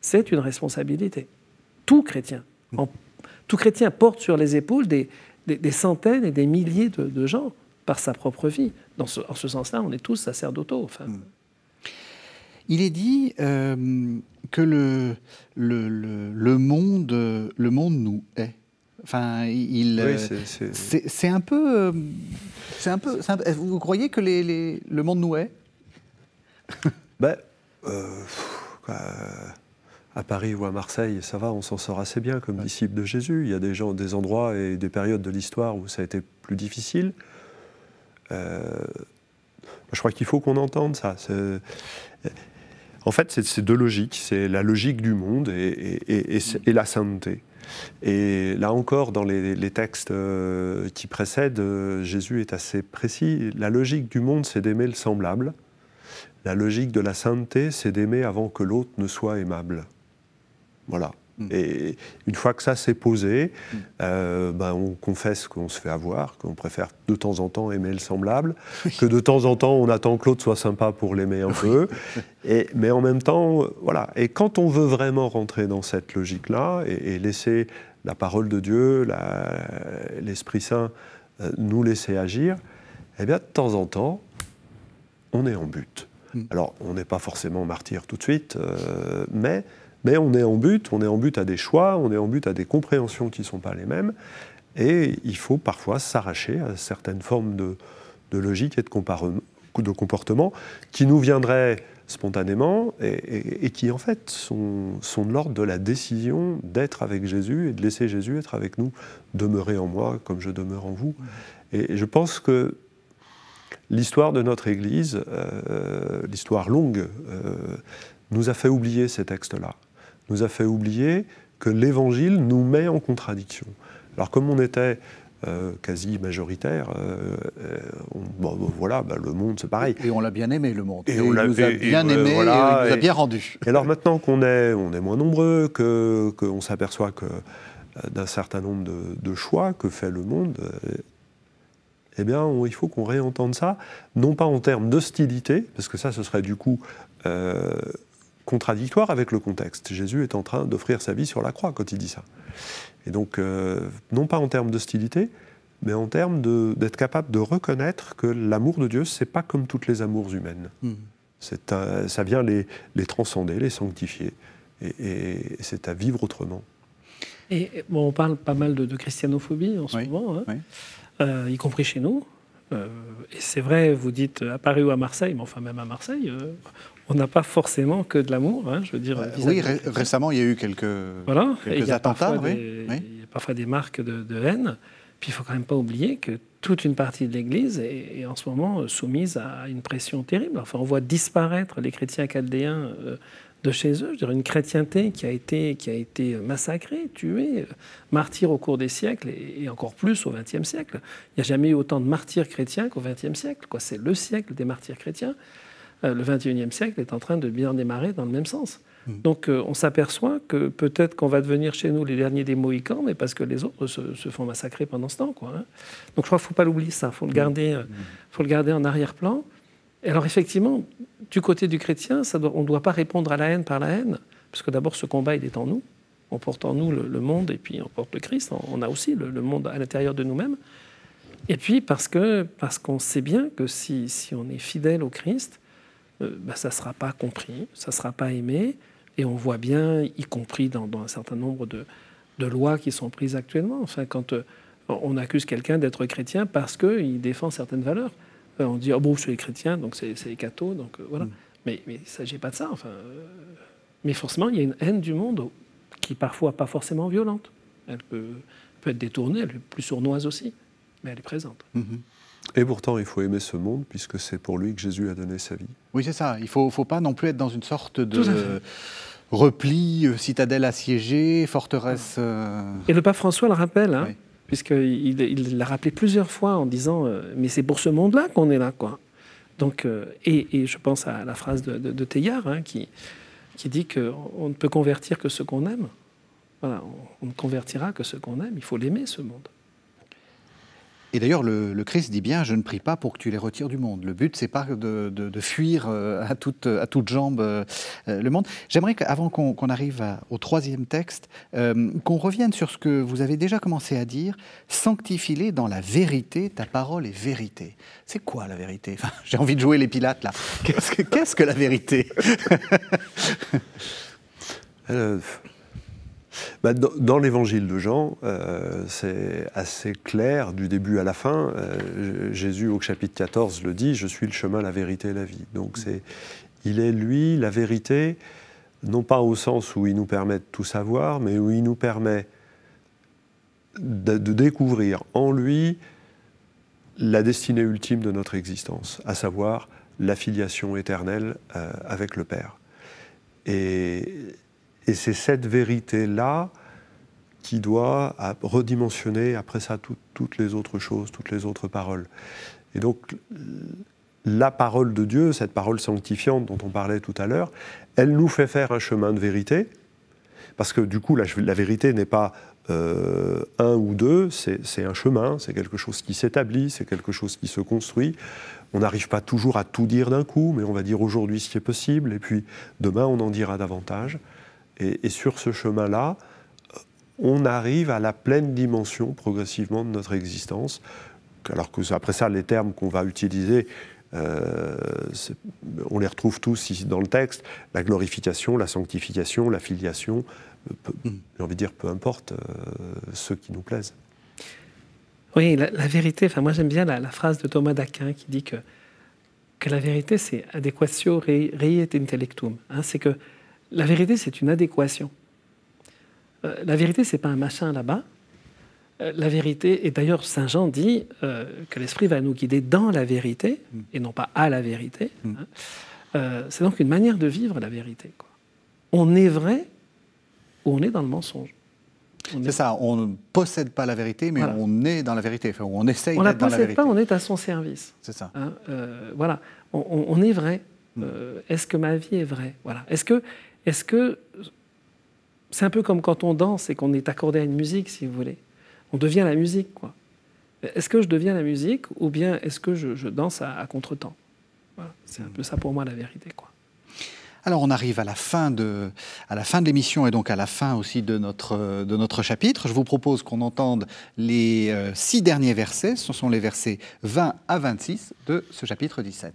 c'est une responsabilité. Tout chrétien, mmh. en tout chrétien porte sur les épaules des, centaines et des milliers de, gens par sa propre vie. Dans ce, en ce sens-là, on est tous sacerdotaux. Enfin. Hmm. Il est dit euh, que le, le, monde, le monde nous est. Enfin, il, c'est un peu, c'est un peu. vous croyez que les, le monde nous est ben, euh, à Paris ou à Marseille, ça va, on s'en sort assez bien comme disciple de Jésus. Il y a des gens, des endroits et des périodes de l'histoire où ça a été plus difficile. Euh, je crois qu'il faut qu'on entende ça. En fait, c'est deux logiques. C'est la logique du monde et, et, la sainteté. Et là encore, dans les, textes euh, qui précèdent, euh, Jésus est assez précis. La logique du monde, c'est d'aimer le semblable. La logique de la sainteté, c'est d'aimer avant que l'autre ne soit aimable. Voilà. Mm. Et une fois que ça s'est posé, mm. euh, ben on confesse qu'on se fait avoir, qu'on préfère de temps en temps aimer le semblable, que de temps en temps on attend que l'autre soit sympa pour l'aimer un peu. Et, mais en même temps, voilà. Et quand on veut vraiment rentrer dans cette logique-là et, laisser la parole de Dieu, l'Esprit Saint euh, nous laisser agir, eh bien de temps en temps, on est en but. Mm. Alors on n'est pas forcément martyr tout de suite, euh, mais mais on est en but, on est en but à des choix, on est en but à des compréhensions qui ne sont pas les mêmes, et il faut parfois s'arracher à certaines formes de, logique et de, de, comportement qui nous viendraient spontanément et, qui en fait sont, sont de l'ordre de la décision d'être avec Jésus et de laisser Jésus être avec nous, demeurer en moi comme je demeure en vous. Et je pense que l'histoire de notre Église, euh, l'histoire longue, euh, nous a fait oublier ces textes-là nous a fait oublier que l'Évangile nous met en contradiction. Alors comme on était euh, quasi majoritaire, euh, euh, bon, voilà, bah, le monde c'est pareil. Et on l'a bien aimé le monde. Et, on l'a bien aimé, et, il nous a bien rendu. [laughs] Et alors maintenant qu'on est, on est moins nombreux, qu'on s'aperçoit que d'un certain nombre de, choix que fait le monde, eh bien, il faut qu'on réentende ça, non pas en termes d'hostilité, parce que ça, ce serait du coup contradictoire avec le contexte. Jésus est en train d'offrir sa vie sur la croix quand il dit ça. Et donc, euh, non pas en termes d'hostilité, mais en termes d'être capable de reconnaître que l'amour de Dieu, c'est pas comme toutes les amours humaines. Mmh. ça vient les, les, transcender, les sanctifier, et, c'est à vivre autrement. Et bon, on parle pas mal de, christianophobie en ce moment, hein. euh, y compris chez nous. Euh, et c'est vrai, vous dites à Paris ou à Marseille, mais enfin même à Marseille, on n'a pas forcément que de l'amour. Hein, je veux dire. oui, récemment, il y a eu quelques, voilà. quelques attentats. Il y, a parfois des marques de, haine. Puis il faut quand même pas oublier que toute une partie de l'Église est, en ce moment soumise à une pression terrible. Enfin, on voit disparaître les chrétiens chaldéens euh, de chez eux. Je veux dire, une chrétienté qui a été, qui a été massacrée, tuée, martyre au cours des siècles et, encore plus au XXe siècle. Il n'y a jamais eu autant de martyrs chrétiens qu'au XXe siècle. C'est le siècle des martyrs chrétiens. Euh, le XXIe siècle est en train de bien démarrer dans le même sens. Hmm. Donc euh, on s'aperçoit que peut-être qu'on va devenir chez nous les derniers des Mohicans, mais parce que les autres se, font massacrer pendant ce temps. Quoi, hein. Donc je crois qu'il ne faut pas l'oublier ça, il faut, le hmm. garder, euh, faut le garder en arrière-plan. Et alors effectivement, du côté du chrétien, ça on ne doit pas répondre à la haine par la haine, parce que d'abord ce combat, il est en nous. On porte en nous le, monde et puis on porte le Christ. On, a aussi le, monde à l'intérieur de nous-mêmes. Et puis parce que parce qu'on sait bien que si, si on est fidèle au Christ, euh, bah, ça ne sera pas compris, ça ne sera pas aimé. Et on voit bien, y compris dans, un certain nombre de, lois qui sont prises actuellement, enfin, quand euh, on accuse quelqu'un d'être chrétien parce qu'il défend certaines valeurs. Euh, on dit, oh bon, je suis chrétien, donc c'est les cathos, donc voilà. Mm. Mais, mais il ne s'agit pas de ça. Enfin, mais forcément, il y a une haine du monde qui parfois pas forcément violente. Elle peut, peut être détournée, elle est plus sournoise aussi, mais elle est présente. Mm-hmm. Et pourtant, il faut aimer ce monde, puisque c'est pour lui que Jésus a donné sa vie. Oui, c'est ça. Il ne faut, faut, pas non plus être dans une sorte de repli, euh, citadelle assiégée, forteresse. Euh, Et le pape François le rappelle, hein, puisqu'il l'a rappelé plusieurs fois en disant euh, Mais c'est pour ce monde-là qu'on est là. quoi. Donc, et, je pense à la phrase de, de, Teilhard hein, qui, qui dit qu'on ne peut convertir que ce qu'on aime. Voilà, on ne convertira que ce qu'on aime. Il faut l'aimer, ce monde. Et d'ailleurs, le, Christ dit bien Je ne prie pas pour que tu les retires du monde. Le but, c'est pas de, fuir euh, à toute, à toute jambe euh, euh, le monde. J'aimerais qu'avant qu'on arrive au troisième texte, qu'on revienne sur ce que vous avez déjà commencé à dire Sanctifie-les dans la vérité, ta parole est vérité. C'est quoi la vérité? [laughs] J'ai envie de jouer les pilates là. Qu'est-ce que, qu'est-ce que la vérité? [laughs] bah, dans, l'évangile de Jean, euh, c'est assez clair du début à la fin. Euh, Jésus, au chapitre 14, le dit Je suis le chemin, la vérité et la vie. Donc, c'est, il est lui, la vérité, non pas au sens où il nous permet de tout savoir, mais où il nous permet de, découvrir en lui la destinée ultime de notre existence, à savoir la filiation éternelle euh, avec le Père. Et, et c'est cette vérité-là qui doit redimensionner après ça toutes les autres choses, toutes les autres paroles. Et donc la parole de Dieu, cette parole sanctifiante dont on parlait tout à l'heure, elle nous fait faire un chemin de vérité, parce que du coup la, vérité n'est pas euh, un ou deux, c'est un chemin, c'est quelque chose qui s'établit, c'est quelque chose qui se construit. On n'arrive pas toujours à tout dire d'un coup, mais on va dire aujourd'hui ce qui est possible, et puis demain on en dira davantage. Et, sur ce chemin-là, on arrive à la pleine dimension progressivement de notre existence. Alors que après ça, les termes qu'on va utiliser, euh, on les retrouve tous ici dans le texte la glorification, la sanctification, la filiation, Hmm. j'ai envie de dire, peu importe euh, ceux qui nous plaisent. Oui, la, vérité, enfin moi j'aime bien la, phrase de Thomas d'Aquin qui dit que, que la vérité c'est adequatio rei, et intellectum. Hein, c'est que la vérité c'est une adéquation. Euh, la vérité c'est pas un machin là-bas. Euh, la vérité, et d'ailleurs Saint Jean dit que l'Esprit va nous guider dans la vérité et non pas à la vérité. Hmm. Hein. c'est donc une manière de vivre la vérité. Quoi. On est vrai où on est dans le mensonge. C'est ça, on ne possède pas la vérité, mais on est dans la vérité, enfin, on essaye d'être dans la vérité. On ne la possède pas, on est à son service. C'est ça. Hein, euh, voilà, on, est vrai. Mm. Euh, est-ce que ma vie est vraie? Voilà. Est-ce que, est-ce que c'est un peu comme quand on danse et qu'on est accordé à une musique, si vous voulez. On devient la musique, quoi. Est-ce que je deviens la musique ou bien est-ce que je, danse à, à contre-temps? C'est un peu ça pour moi la vérité, quoi. Alors on arrive à la fin de, à la fin de l'émission et donc à la fin aussi de notre, de notre chapitre. Je vous propose qu'on entende les euh, six derniers versets. Ce sont les versets 20 à 26 de ce chapitre 17.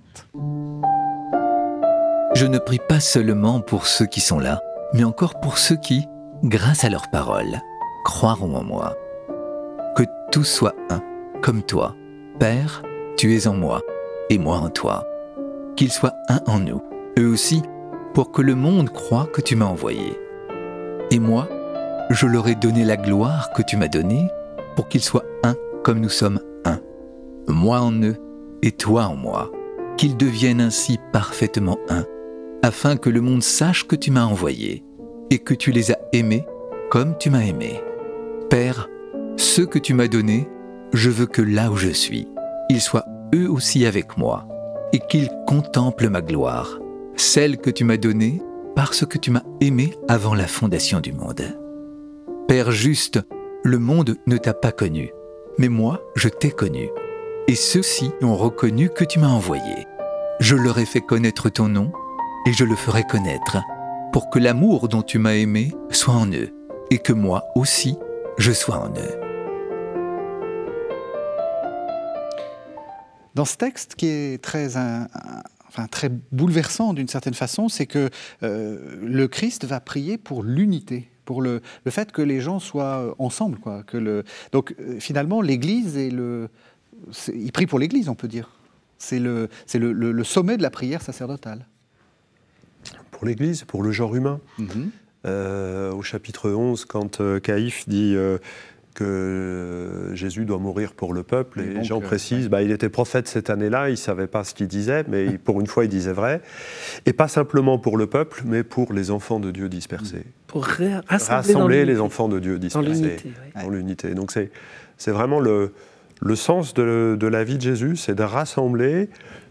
Je ne prie pas seulement pour ceux qui sont là, mais encore pour ceux qui, grâce à leurs paroles, croiront en moi. Que tout soit un, comme toi. Père, tu es en moi, et moi en toi. Qu'ils soient un en nous. Eux aussi, pour que le monde croie que tu m'as envoyé. Et moi, je leur ai donné la gloire que tu m'as donnée pour qu'ils soient un comme nous sommes un. Moi en eux et toi en moi, qu'ils deviennent ainsi parfaitement un, afin que le monde sache que tu m'as envoyé et que tu les as aimés comme tu m'as aimé. Père, ceux que tu m'as donnés, je veux que là où je suis, ils soient eux aussi avec moi et qu'ils contemplent ma gloire celle que tu m'as donnée parce que tu m'as aimé avant la fondation du monde. Père juste, le monde ne t'a pas connu, mais moi, je t'ai connu. Et ceux-ci ont reconnu que tu m'as envoyé. Je leur ai fait connaître ton nom, et je le ferai connaître, pour que l'amour dont tu m'as aimé soit en eux, et que moi aussi, je sois en eux. Dans ce texte qui est très enfin, très bouleversant d'une certaine façon, c'est que euh, le Christ va prier pour l'unité, pour le, le, fait que les gens soient euh, ensemble. Quoi, que le... Donc euh, finalement, l'Église est le... il prie pour l'Église, on peut dire. C'est le, le, le, sommet de la prière sacerdotale. Pour l'Église, pour le genre humain. Mm-hmm. au chapitre 11, quand Caïphe dit que Jésus doit mourir pour le peuple. Et, Jean précise, bah, il était prophète cette année-là, il ne savait pas ce qu'il disait, mais pour une fois, il disait vrai. Et pas simplement pour le peuple, mais pour les enfants de Dieu dispersés. Pour rassembler, les enfants de Dieu dispersés. Dans l'unité. Donc c'est vraiment le, le sens de, de, la vie de Jésus, c'est de rassembler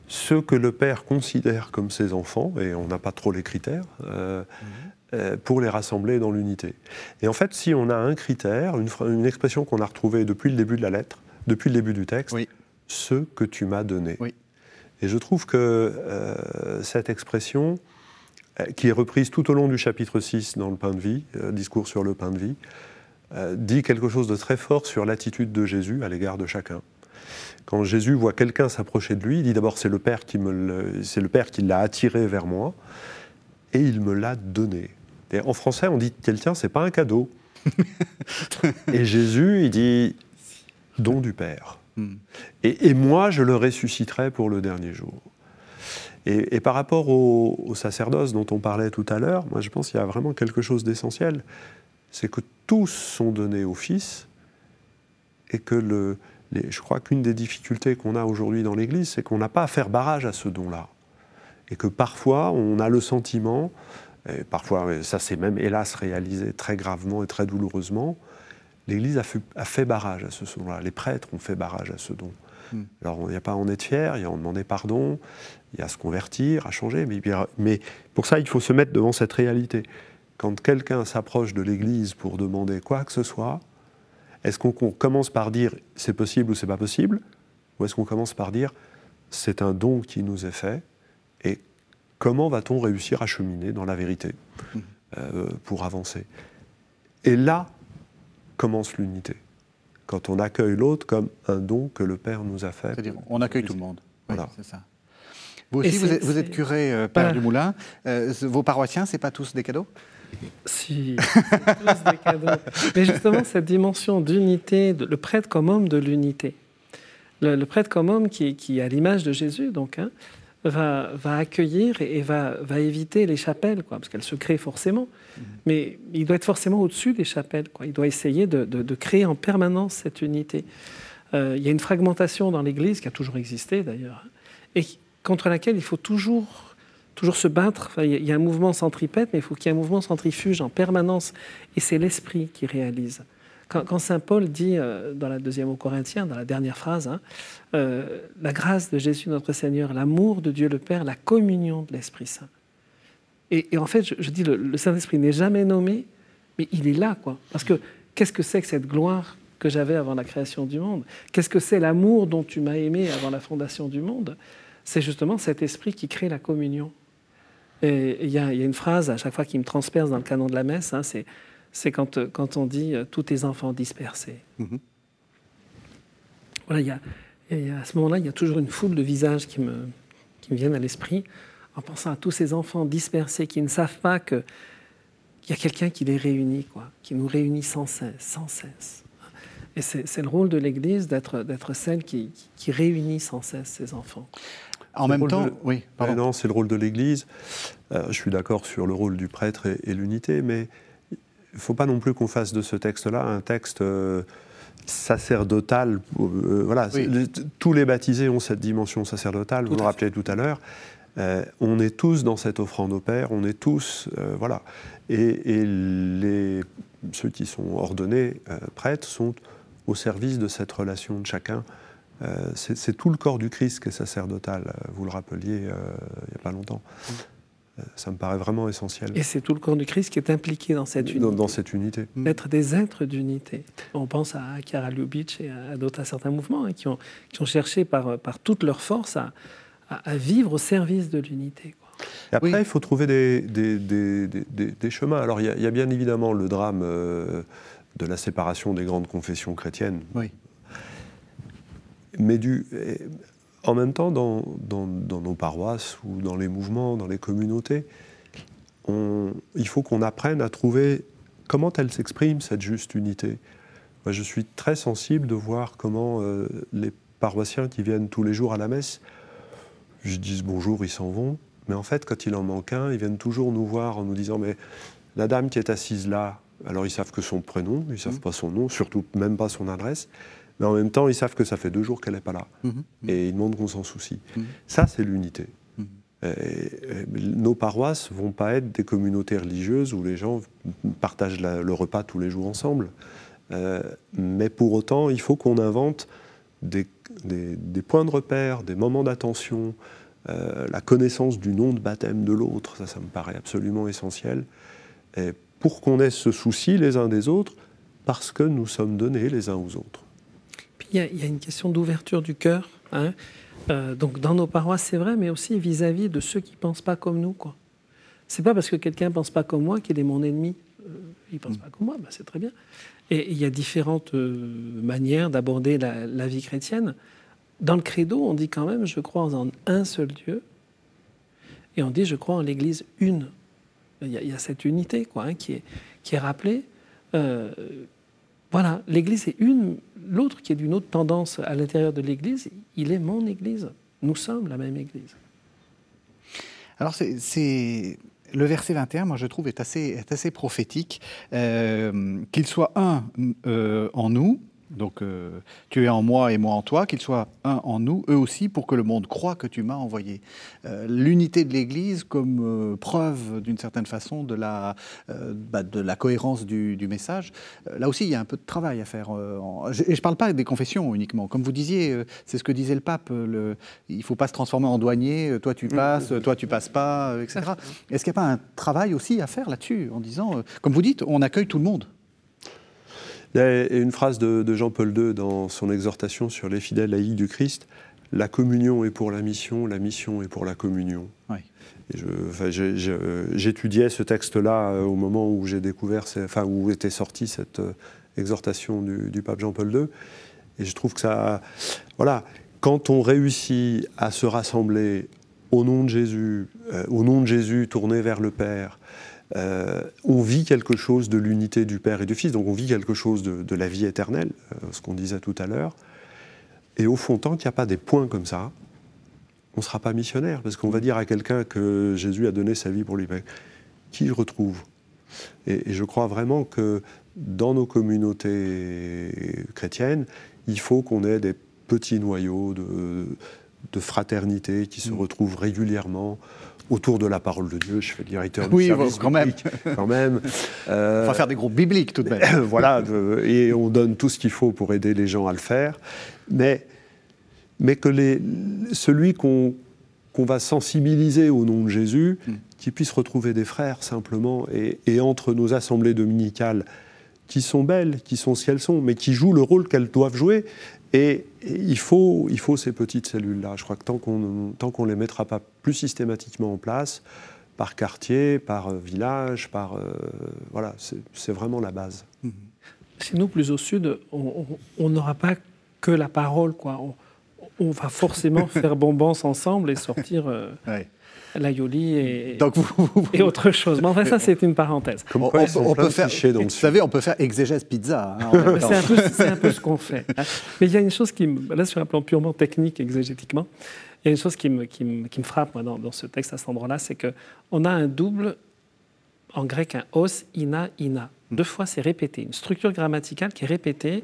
ceux que le Père considère comme ses enfants, et on n'a pas trop les critères, euh, mhm. Euh, pour les rassembler dans l'unité. Et en fait, si on a un critère, une, expression qu'on a retrouvée depuis le début de la lettre, depuis le début du texte, ce que tu m'as donné. Et je trouve que euh, cette expression, qui est reprise tout au long du chapitre 6 dans le pain de vie, discours sur le pain de vie, dit quelque chose de très fort sur l'attitude de Jésus à l'égard de chacun. Quand Jésus voit quelqu'un s'approcher de lui, il dit d'abord c'est le Père qui me c'est le Père qui l'a attiré vers moi et il me l'a donné en français, on dit quelqu'un, c'est pas un cadeau. [laughs] et Jésus, il dit don du Père. Hmm. Et, moi, je le ressusciterai pour le dernier jour. Et, par rapport au, sacerdoce dont on parlait tout à l'heure, moi je pense qu'il y a vraiment quelque chose d'essentiel. C'est que tous sont donnés au Fils et que le, je crois qu'une des difficultés qu'on a aujourd'hui dans l'Église, c'est qu'on n'a pas à faire barrage à ce don-là. Et que parfois, on a le sentiment et parfois ça s'est même hélas réalisé très gravement et très douloureusement, l'Église a, a, fait barrage à ce don-là. Les prêtres ont fait barrage à ce don. Hmm. Alors, il n'y a pas à en être fier, il y a à en demander pardon, il y a à se convertir, à changer, mais, mais pour ça, il faut se mettre devant cette réalité. Quand quelqu'un s'approche de l'Église pour demander quoi que ce soit, est-ce qu'on commence par dire c'est possible ou c'est pas possible Ou est-ce qu'on commence par dire c'est un don qui nous est fait et comment va-t-on réussir à cheminer dans la vérité hmm. euh, pour avancer? Et là commence l'unité quand on accueille l'autre comme un don que le Père nous a fait. C'est-à-dire, on accueille tout le monde. Voilà. c'est ça. Vous aussi, vous êtes, curé, euh, Père du Moulin. Euh, vos paroissiens, c'est pas tous des cadeaux? Si, [laughs] tous des cadeaux. Mais justement, cette dimension d'unité, le prêtre comme homme de l'unité. Le, prêtre comme homme qui, qui à l'image de Jésus, donc, hein, va, va, accueillir et, va, va, éviter les chapelles, quoi, parce qu'elles se créent forcément. Mhm. Mais il doit être forcément au-dessus des chapelles. Quoi. Il doit essayer de, de, créer en permanence cette unité. Euh, il y a une fragmentation dans l'Église qui a toujours existé d'ailleurs, et contre laquelle il faut toujours, toujours se battre. il y a un mouvement centripète, mais il faut qu'il y ait un mouvement centrifuge en permanence. Et c'est l'esprit qui réalise. Quand, Saint Paul dit euh, dans la deuxième aux Corinthiens, dans la dernière phrase, hein, euh, la grâce de Jésus notre Seigneur, l'amour de Dieu le Père, la communion de l'Esprit Saint. Et, en fait, je, dis, le, Saint-Esprit n'est jamais nommé, mais il est là, quoi. Parce que qu'est-ce que c'est que cette gloire que j'avais avant la création du monde? Qu'est-ce que c'est l'amour dont tu m'as aimé avant la fondation du monde? C'est justement cet esprit qui crée la communion. Et il y, a une phrase à chaque fois qui me transperce dans le canon de la messe, hein, c'est c'est quand, euh, quand on dit euh, tous tes enfants dispersés. Mhm. Voilà, il y, a, à ce moment-là, il y a toujours une foule de visages qui me, qui me viennent à l'esprit en pensant à tous ces enfants dispersés qui ne savent pas qu'il y a quelqu'un qui les réunit, quoi, qui nous réunit sans cesse, sans cesse. Et c'est le rôle de l'Église d'être celle qui, qui, réunit sans cesse ces enfants. En même temps, oui. Pardon. non, c'est le rôle de l'Église. Euh, je suis d'accord sur le rôle du prêtre et l'unité, mais il ne faut pas non plus qu'on fasse de ce texte-là un texte euh, sacerdotal. Euh, voilà, tous les baptisés ont cette dimension sacerdotale, vous le rappelez tout à l'heure. Euh, on est tous dans cette offrande au Père, on est tous, voilà. Et, les, ceux qui sont ordonnés prêtres sont au service de cette relation de chacun. C'est tout le corps du Christ qui est sacerdotal, vous le rappeliez il n'y a pas longtemps. Mm. Ça me paraît vraiment essentiel. Et c'est tout le corps du Christ qui est impliqué dans cette unité. Dans, cette unité. Mm. Être des êtres d'unité. On pense à Chiara Lubitsch et à d'autres, à certains mouvements hein, qui, ont, qui ont cherché par, par toute leur force à, à, vivre au service de l'unité. Et après, il faut trouver des, des, des, des chemins. Alors, il y, a, bien évidemment le drame euh, de la séparation des grandes confessions chrétiennes. Oui. Mais du, en même temps, dans, nos paroisses ou dans les mouvements, dans les communautés, il faut qu'on apprenne à trouver comment elle s'exprime, cette juste unité. Moi, je suis très sensible de voir comment euh, les paroissiens qui viennent tous les jours à la messe, je dis bonjour, ils s'en vont. Mais en fait, quand il en manque un, ils viennent toujours nous voir en nous disant Mais la dame qui est assise là, alors ils savent que son prénom, ils ne savent mmh. pas son nom, surtout même pas son adresse mais en même temps, ils savent que ça fait deux jours qu'elle n'est pas là. Mhm. Et ils demandent qu'on s'en soucie. Mhm. Ça, c'est l'unité. Mhm. nos paroisses vont pas être des communautés religieuses où les gens partagent le repas tous les jours ensemble. Euh, mais pour autant, il faut qu'on invente des, points de repère, des moments d'attention, euh, la connaissance du nom de baptême de l'autre. Ça, ça me paraît absolument essentiel. Et pour qu'on ait ce souci les uns des autres, parce que nous sommes donnés les uns aux autres il y, a une question d'ouverture du cœur. Hein. Euh, donc dans nos paroisses, c'est vrai, mais aussi vis-à-vis de ceux qui ne pensent pas comme nous. Quoi. C'est pas parce que quelqu'un ne pense pas comme moi qu'il est mon ennemi. Euh, il ne pense mm. pas comme moi, bah, c'est très bien. Et il y a différentes euh, manières d'aborder la, vie chrétienne. Dans le credo, on dit quand même, je crois en un seul Dieu. Et on dit, je crois en l'Église une. Il y, a, cette unité quoi, hein, qui, est, qui est rappelée. Voilà, l'Église est une, l'autre qui est d'une autre tendance à l'intérieur de l'Église, il est mon Église. Nous sommes la même Église. Alors c'est le verset 21, moi je trouve, est assez, est assez prophétique. Euh, qu'il soit un euh, en nous, Donc euh, tu es en moi et moi en toi, qu'ils soient un en nous, eux aussi, pour que le monde croit que tu m'as envoyé. Euh, l'unité de l'Église comme euh, preuve d'une certaine façon de la, bah, de la cohérence du, message. là aussi, il y a un peu de travail à faire. et je ne parle pas des confessions uniquement. Comme vous disiez, c'est ce que disait le pape, il ne faut pas se transformer en douanier, toi tu passes, toi tu passes pas, etc. Est-ce qu'il n'y a pas un travail aussi à faire là-dessus, en disant, comme vous dites, on accueille tout le monde? Il y a une phrase de, Jean-Paul II dans son exhortation sur les fidèles laïcs du Christ. La communion est pour la mission, la mission est pour la communion. J'étudiais ce texte-là euh, au moment où j'ai découvert, enfin où était sortie cette euh, exhortation du, pape Jean-Paul II, et je trouve que ça, voilà, quand on réussit à se rassembler au nom de Jésus, euh, au nom de Jésus tourné vers le Père, euh, on vit quelque chose de l'unité du Père et du Fils, donc on vit quelque chose de, la vie éternelle, euh, ce qu'on disait tout à l'heure. Et au fond, tant qu'il n'y a pas des points comme ça, on ne sera pas missionnaire, parce qu'on va dire à quelqu'un que Jésus a donné sa vie pour lui. Qui il retrouve et, je crois vraiment que dans nos communautés chrétiennes, il faut qu'on ait des petits noyaux de, fraternité qui se mm. retrouvent régulièrement autour de la parole de Dieu. Je fais le directeur oui, du service quand même. quand même. Euh, On va faire des groupes bibliques tout de même. [laughs] voilà, et on donne tout ce qu'il faut pour aider les gens à le faire. Mais, mais que les, celui qu'on qu'on va sensibiliser au nom de Jésus, mm. qui puisse retrouver des frères simplement, et, et, entre nos assemblées dominicales, qui sont belles, qui sont ce qu'elles sont, mais qui jouent le rôle qu'elles doivent jouer, et, il, faut, il faut ces petites cellules-là. Je crois que tant qu'on ne les mettra pas plus systématiquement en place, par quartier, par euh, village, par euh, voilà, c'est vraiment la base. Mmh. Nous, plus au sud, on n'aura pas que la parole, quoi. On, va forcément [laughs] faire bombance ensemble et sortir. Euh, l'aioli et, Donc et autre chose. Mais enfin, ça, c'est une parenthèse. on, peut faire, vous savez, on peut faire exégèse pizza. Hein, [laughs] c'est un, peu ce qu'on fait. Hein. Mais il y a une chose qui, me, là, sur un plan purement technique, exégétiquement, il y a une chose qui me, qui me, qui me frappe moi, dans, ce texte à cet endroit-là, c'est qu'on a un double, en grec, un os, ina, ina. Deux fois, c'est répété. Une structure grammaticale qui est répétée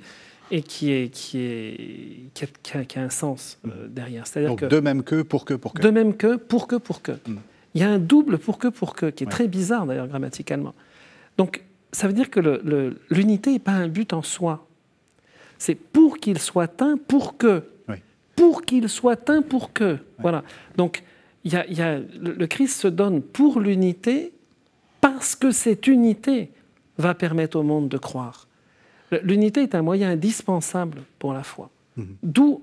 et qui, est, qui, est, qui, a, un sens euh, derrière. C'est-à-dire Donc que, de même que, pour que, pour que. De même que, pour que, pour que. Hmm. Il y a un double pour que, pour que, qui est très bizarre d'ailleurs grammaticalement. Donc ça veut dire que l'unité n'est pas un but en soi. C'est pour qu'il soit un, pour que. Pour qu'il soit un, pour que. Voilà. Donc il y a, y a, le Christ se donne pour l'unité parce que cette unité va permettre au monde de croire. L'unité est un moyen indispensable pour la foi. Mhm. D'où,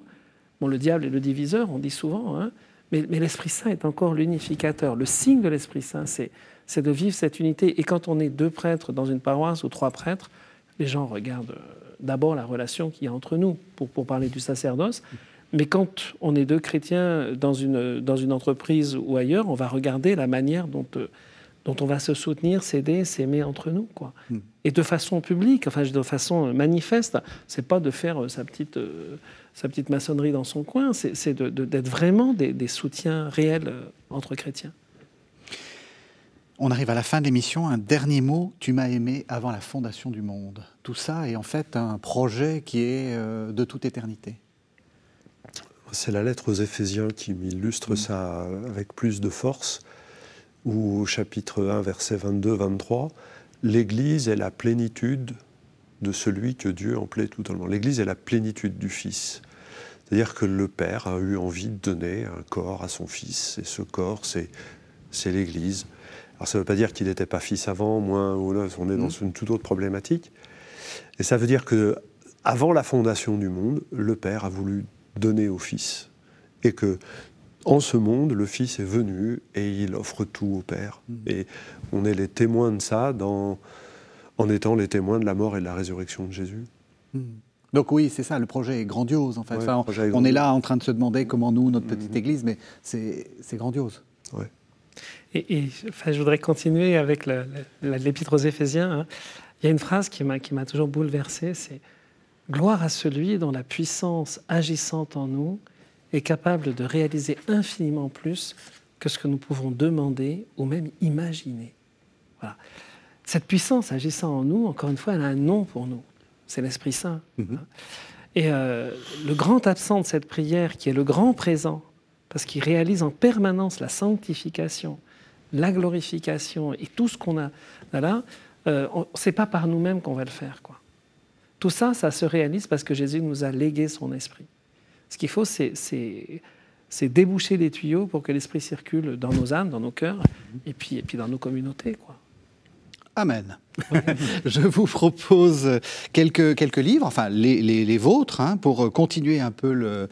bon, le diable est le diviseur, on dit souvent, hein, mais, l'Esprit Saint est encore l'unificateur. Le signe de l'Esprit Saint, c'est de vivre cette unité. Et quand on est deux prêtres dans une paroisse ou trois prêtres, les gens regardent euh, d'abord la relation qu'il y a entre nous, pour, pour parler du sacerdoce. Mais quand on est deux chrétiens dans une, dans une entreprise ou ailleurs, on va regarder la manière dont euh, dont on va se soutenir, s'aider, s'aimer entre nous, quoi. Hmm. Et de façon publique, enfin de façon manifeste. C'est pas de faire euh, sa petite, euh, sa petite maçonnerie dans son coin. C'est d'être vraiment des, soutiens réels euh, entre chrétiens. On arrive à la fin de l'émission. Un dernier mot. Tu m'as aimé avant la fondation du monde. Tout ça est en fait un projet qui est de toute éternité. C'est la lettre aux Éphésiens qui m'illustre hmm. ça avec plus de force ou au chapitre 1, verset 22-23, l'Église est la plénitude de celui que Dieu emplit totalement. L'Église est la plénitude du Fils. C'est-à-dire que le Père a eu envie de donner un corps à son Fils, et ce corps, c'est, c'est l'Église. Alors ça ne veut pas dire qu'il n'était pas fils avant, moins ou là, on est dans mmh. une toute autre problématique. Et ça veut dire que avant la fondation du monde, le Père a voulu donner au Fils. Et que en ce monde, le Fils est venu et il offre tout au Père. Mm. Et on est les témoins de ça dans, en étant les témoins de la mort et de la résurrection de Jésus. Mm. Donc oui, c'est ça, le projet est grandiose en fait. on, est là en train de se demander comment nous, notre petite mm-hmm. église, mais c'est grandiose. Et, enfin, je voudrais continuer avec l'épître aux Éphésiens. Hein. Il y a une phrase qui m'a toujours bouleversé, c'est « Gloire à celui dont la puissance agissante en nous est capable de réaliser infiniment plus que ce que nous pouvons demander ou même imaginer. Voilà. Cette puissance agissant en nous, encore une fois, elle a un nom pour nous. c'est l'Esprit Saint. Mhm. Et euh, le grand absent de cette prière, qui est le grand présent, parce qu'il réalise en permanence la sanctification, la glorification et tout ce qu'on a là, euh, c'est pas par nous-mêmes qu'on va le faire. Quoi. Tout ça, ça se réalise parce que Jésus nous a légué son esprit. Ce qu'il faut, c'est déboucher les tuyaux pour que l'esprit circule dans nos âmes, dans nos cœurs, et puis, et puis dans nos communautés. Quoi. Amen. [laughs] je vous propose quelques, quelques livres, enfin les, les, vôtres, hein, pour continuer un peu le,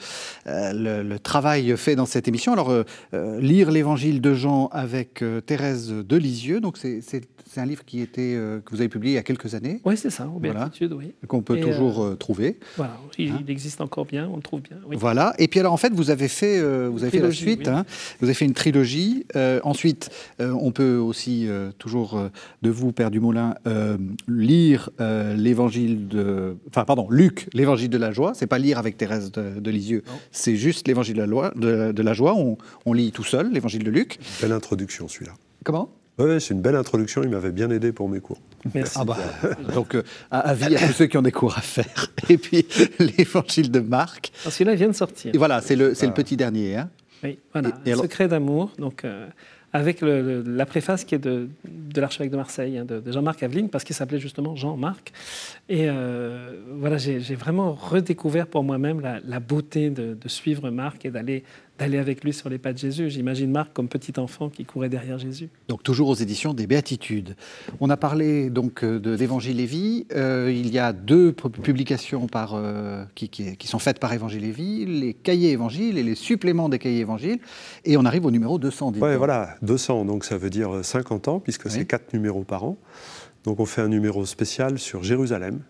euh, le, travail fait dans cette émission. Alors, euh, euh, lire l'évangile de Jean avec Thérèse de Lisieux, donc c'est c'est un livre qui était, euh, que vous avez publié il y a quelques années. Oui, c'est ça, au oui. Qu'on peut toujours euh, trouver. Voilà, il, hein existe encore bien, on le trouve bien. Voilà, et puis alors en fait, vous avez fait, euh, vous avez fait la suite, hein. vous avez fait une trilogie. ensuite, on peut aussi, toujours de vous, Père Dumoulin, lire l'évangile de. Enfin, pardon, Luc, l'évangile de la joie. C'est pas lire avec Thérèse de, Lisieux, c'est juste l'évangile de, la de, de la joie. On, on lit tout seul, l'évangile de Luc. Belle introduction, celui-là. Comment? Oui, c'est une belle introduction. Il m'avait bien aidé pour mes cours. Merci. Ah bah, donc, euh, avis à tous ceux qui ont des cours à faire. Et puis, [laughs] l'évangile de Marc. Celui-là vient de sortir. Et voilà, c'est le, le petit dernier. Hein. Oui, voilà. Secret d'amour. Donc, avec la préface qui est de, l'archevêque de Marseille, hein, de, Jean-Marc Aveline, parce qu'il s'appelait justement Jean-Marc. Et euh, voilà, j'ai vraiment redécouvert pour moi-même la, beauté de, suivre Marc et d'aller d'aller avec lui sur les pas de Jésus. J'imagine Marc comme petit enfant qui courait derrière Jésus. Donc toujours aux éditions des Béatitudes. On a parlé donc euh, de l'Évangile Lévi. Euh, il y a deux publications par, euh, qui, qui, sont faites par Évangile Lévi, les cahiers Évangiles et les suppléments des cahiers Évangiles. Et on arrive au numéro 200. Oui, voilà, 200. Donc ça veut dire 50 ans, puisque c'est quatre numéros par an. Donc on fait un numéro spécial sur Jérusalem,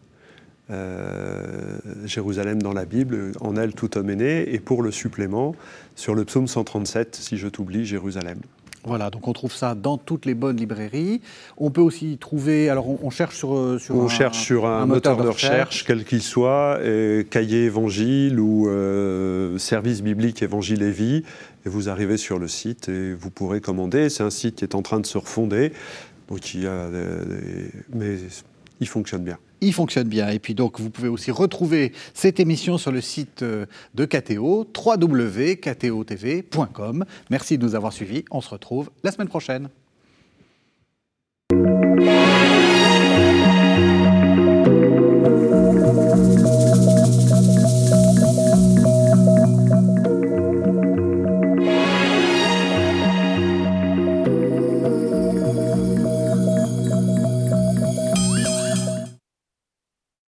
euh, Jérusalem dans la Bible, en elle tout homme est né, et pour le supplément, sur le psaume 137, si je t'oublie, Jérusalem. Voilà, donc on trouve ça dans toutes les bonnes librairies. On peut aussi trouver, alors on, cherche sur, euh, sur on un, cherche sur un, moteur, de recherche, quel qu'il soit, cahier évangile ou euh, service biblique évangile et vie, et vous arrivez sur le site et vous pourrez commander. C'est un site qui est en train de se refonder, donc il y a mais il fonctionne bien. Il fonctionne bien. Et puis donc, vous pouvez aussi retrouver cette émission sur le site euh, de KTO, www.ktotv.com. Merci de nous avoir suivis. On se retrouve la semaine prochaine.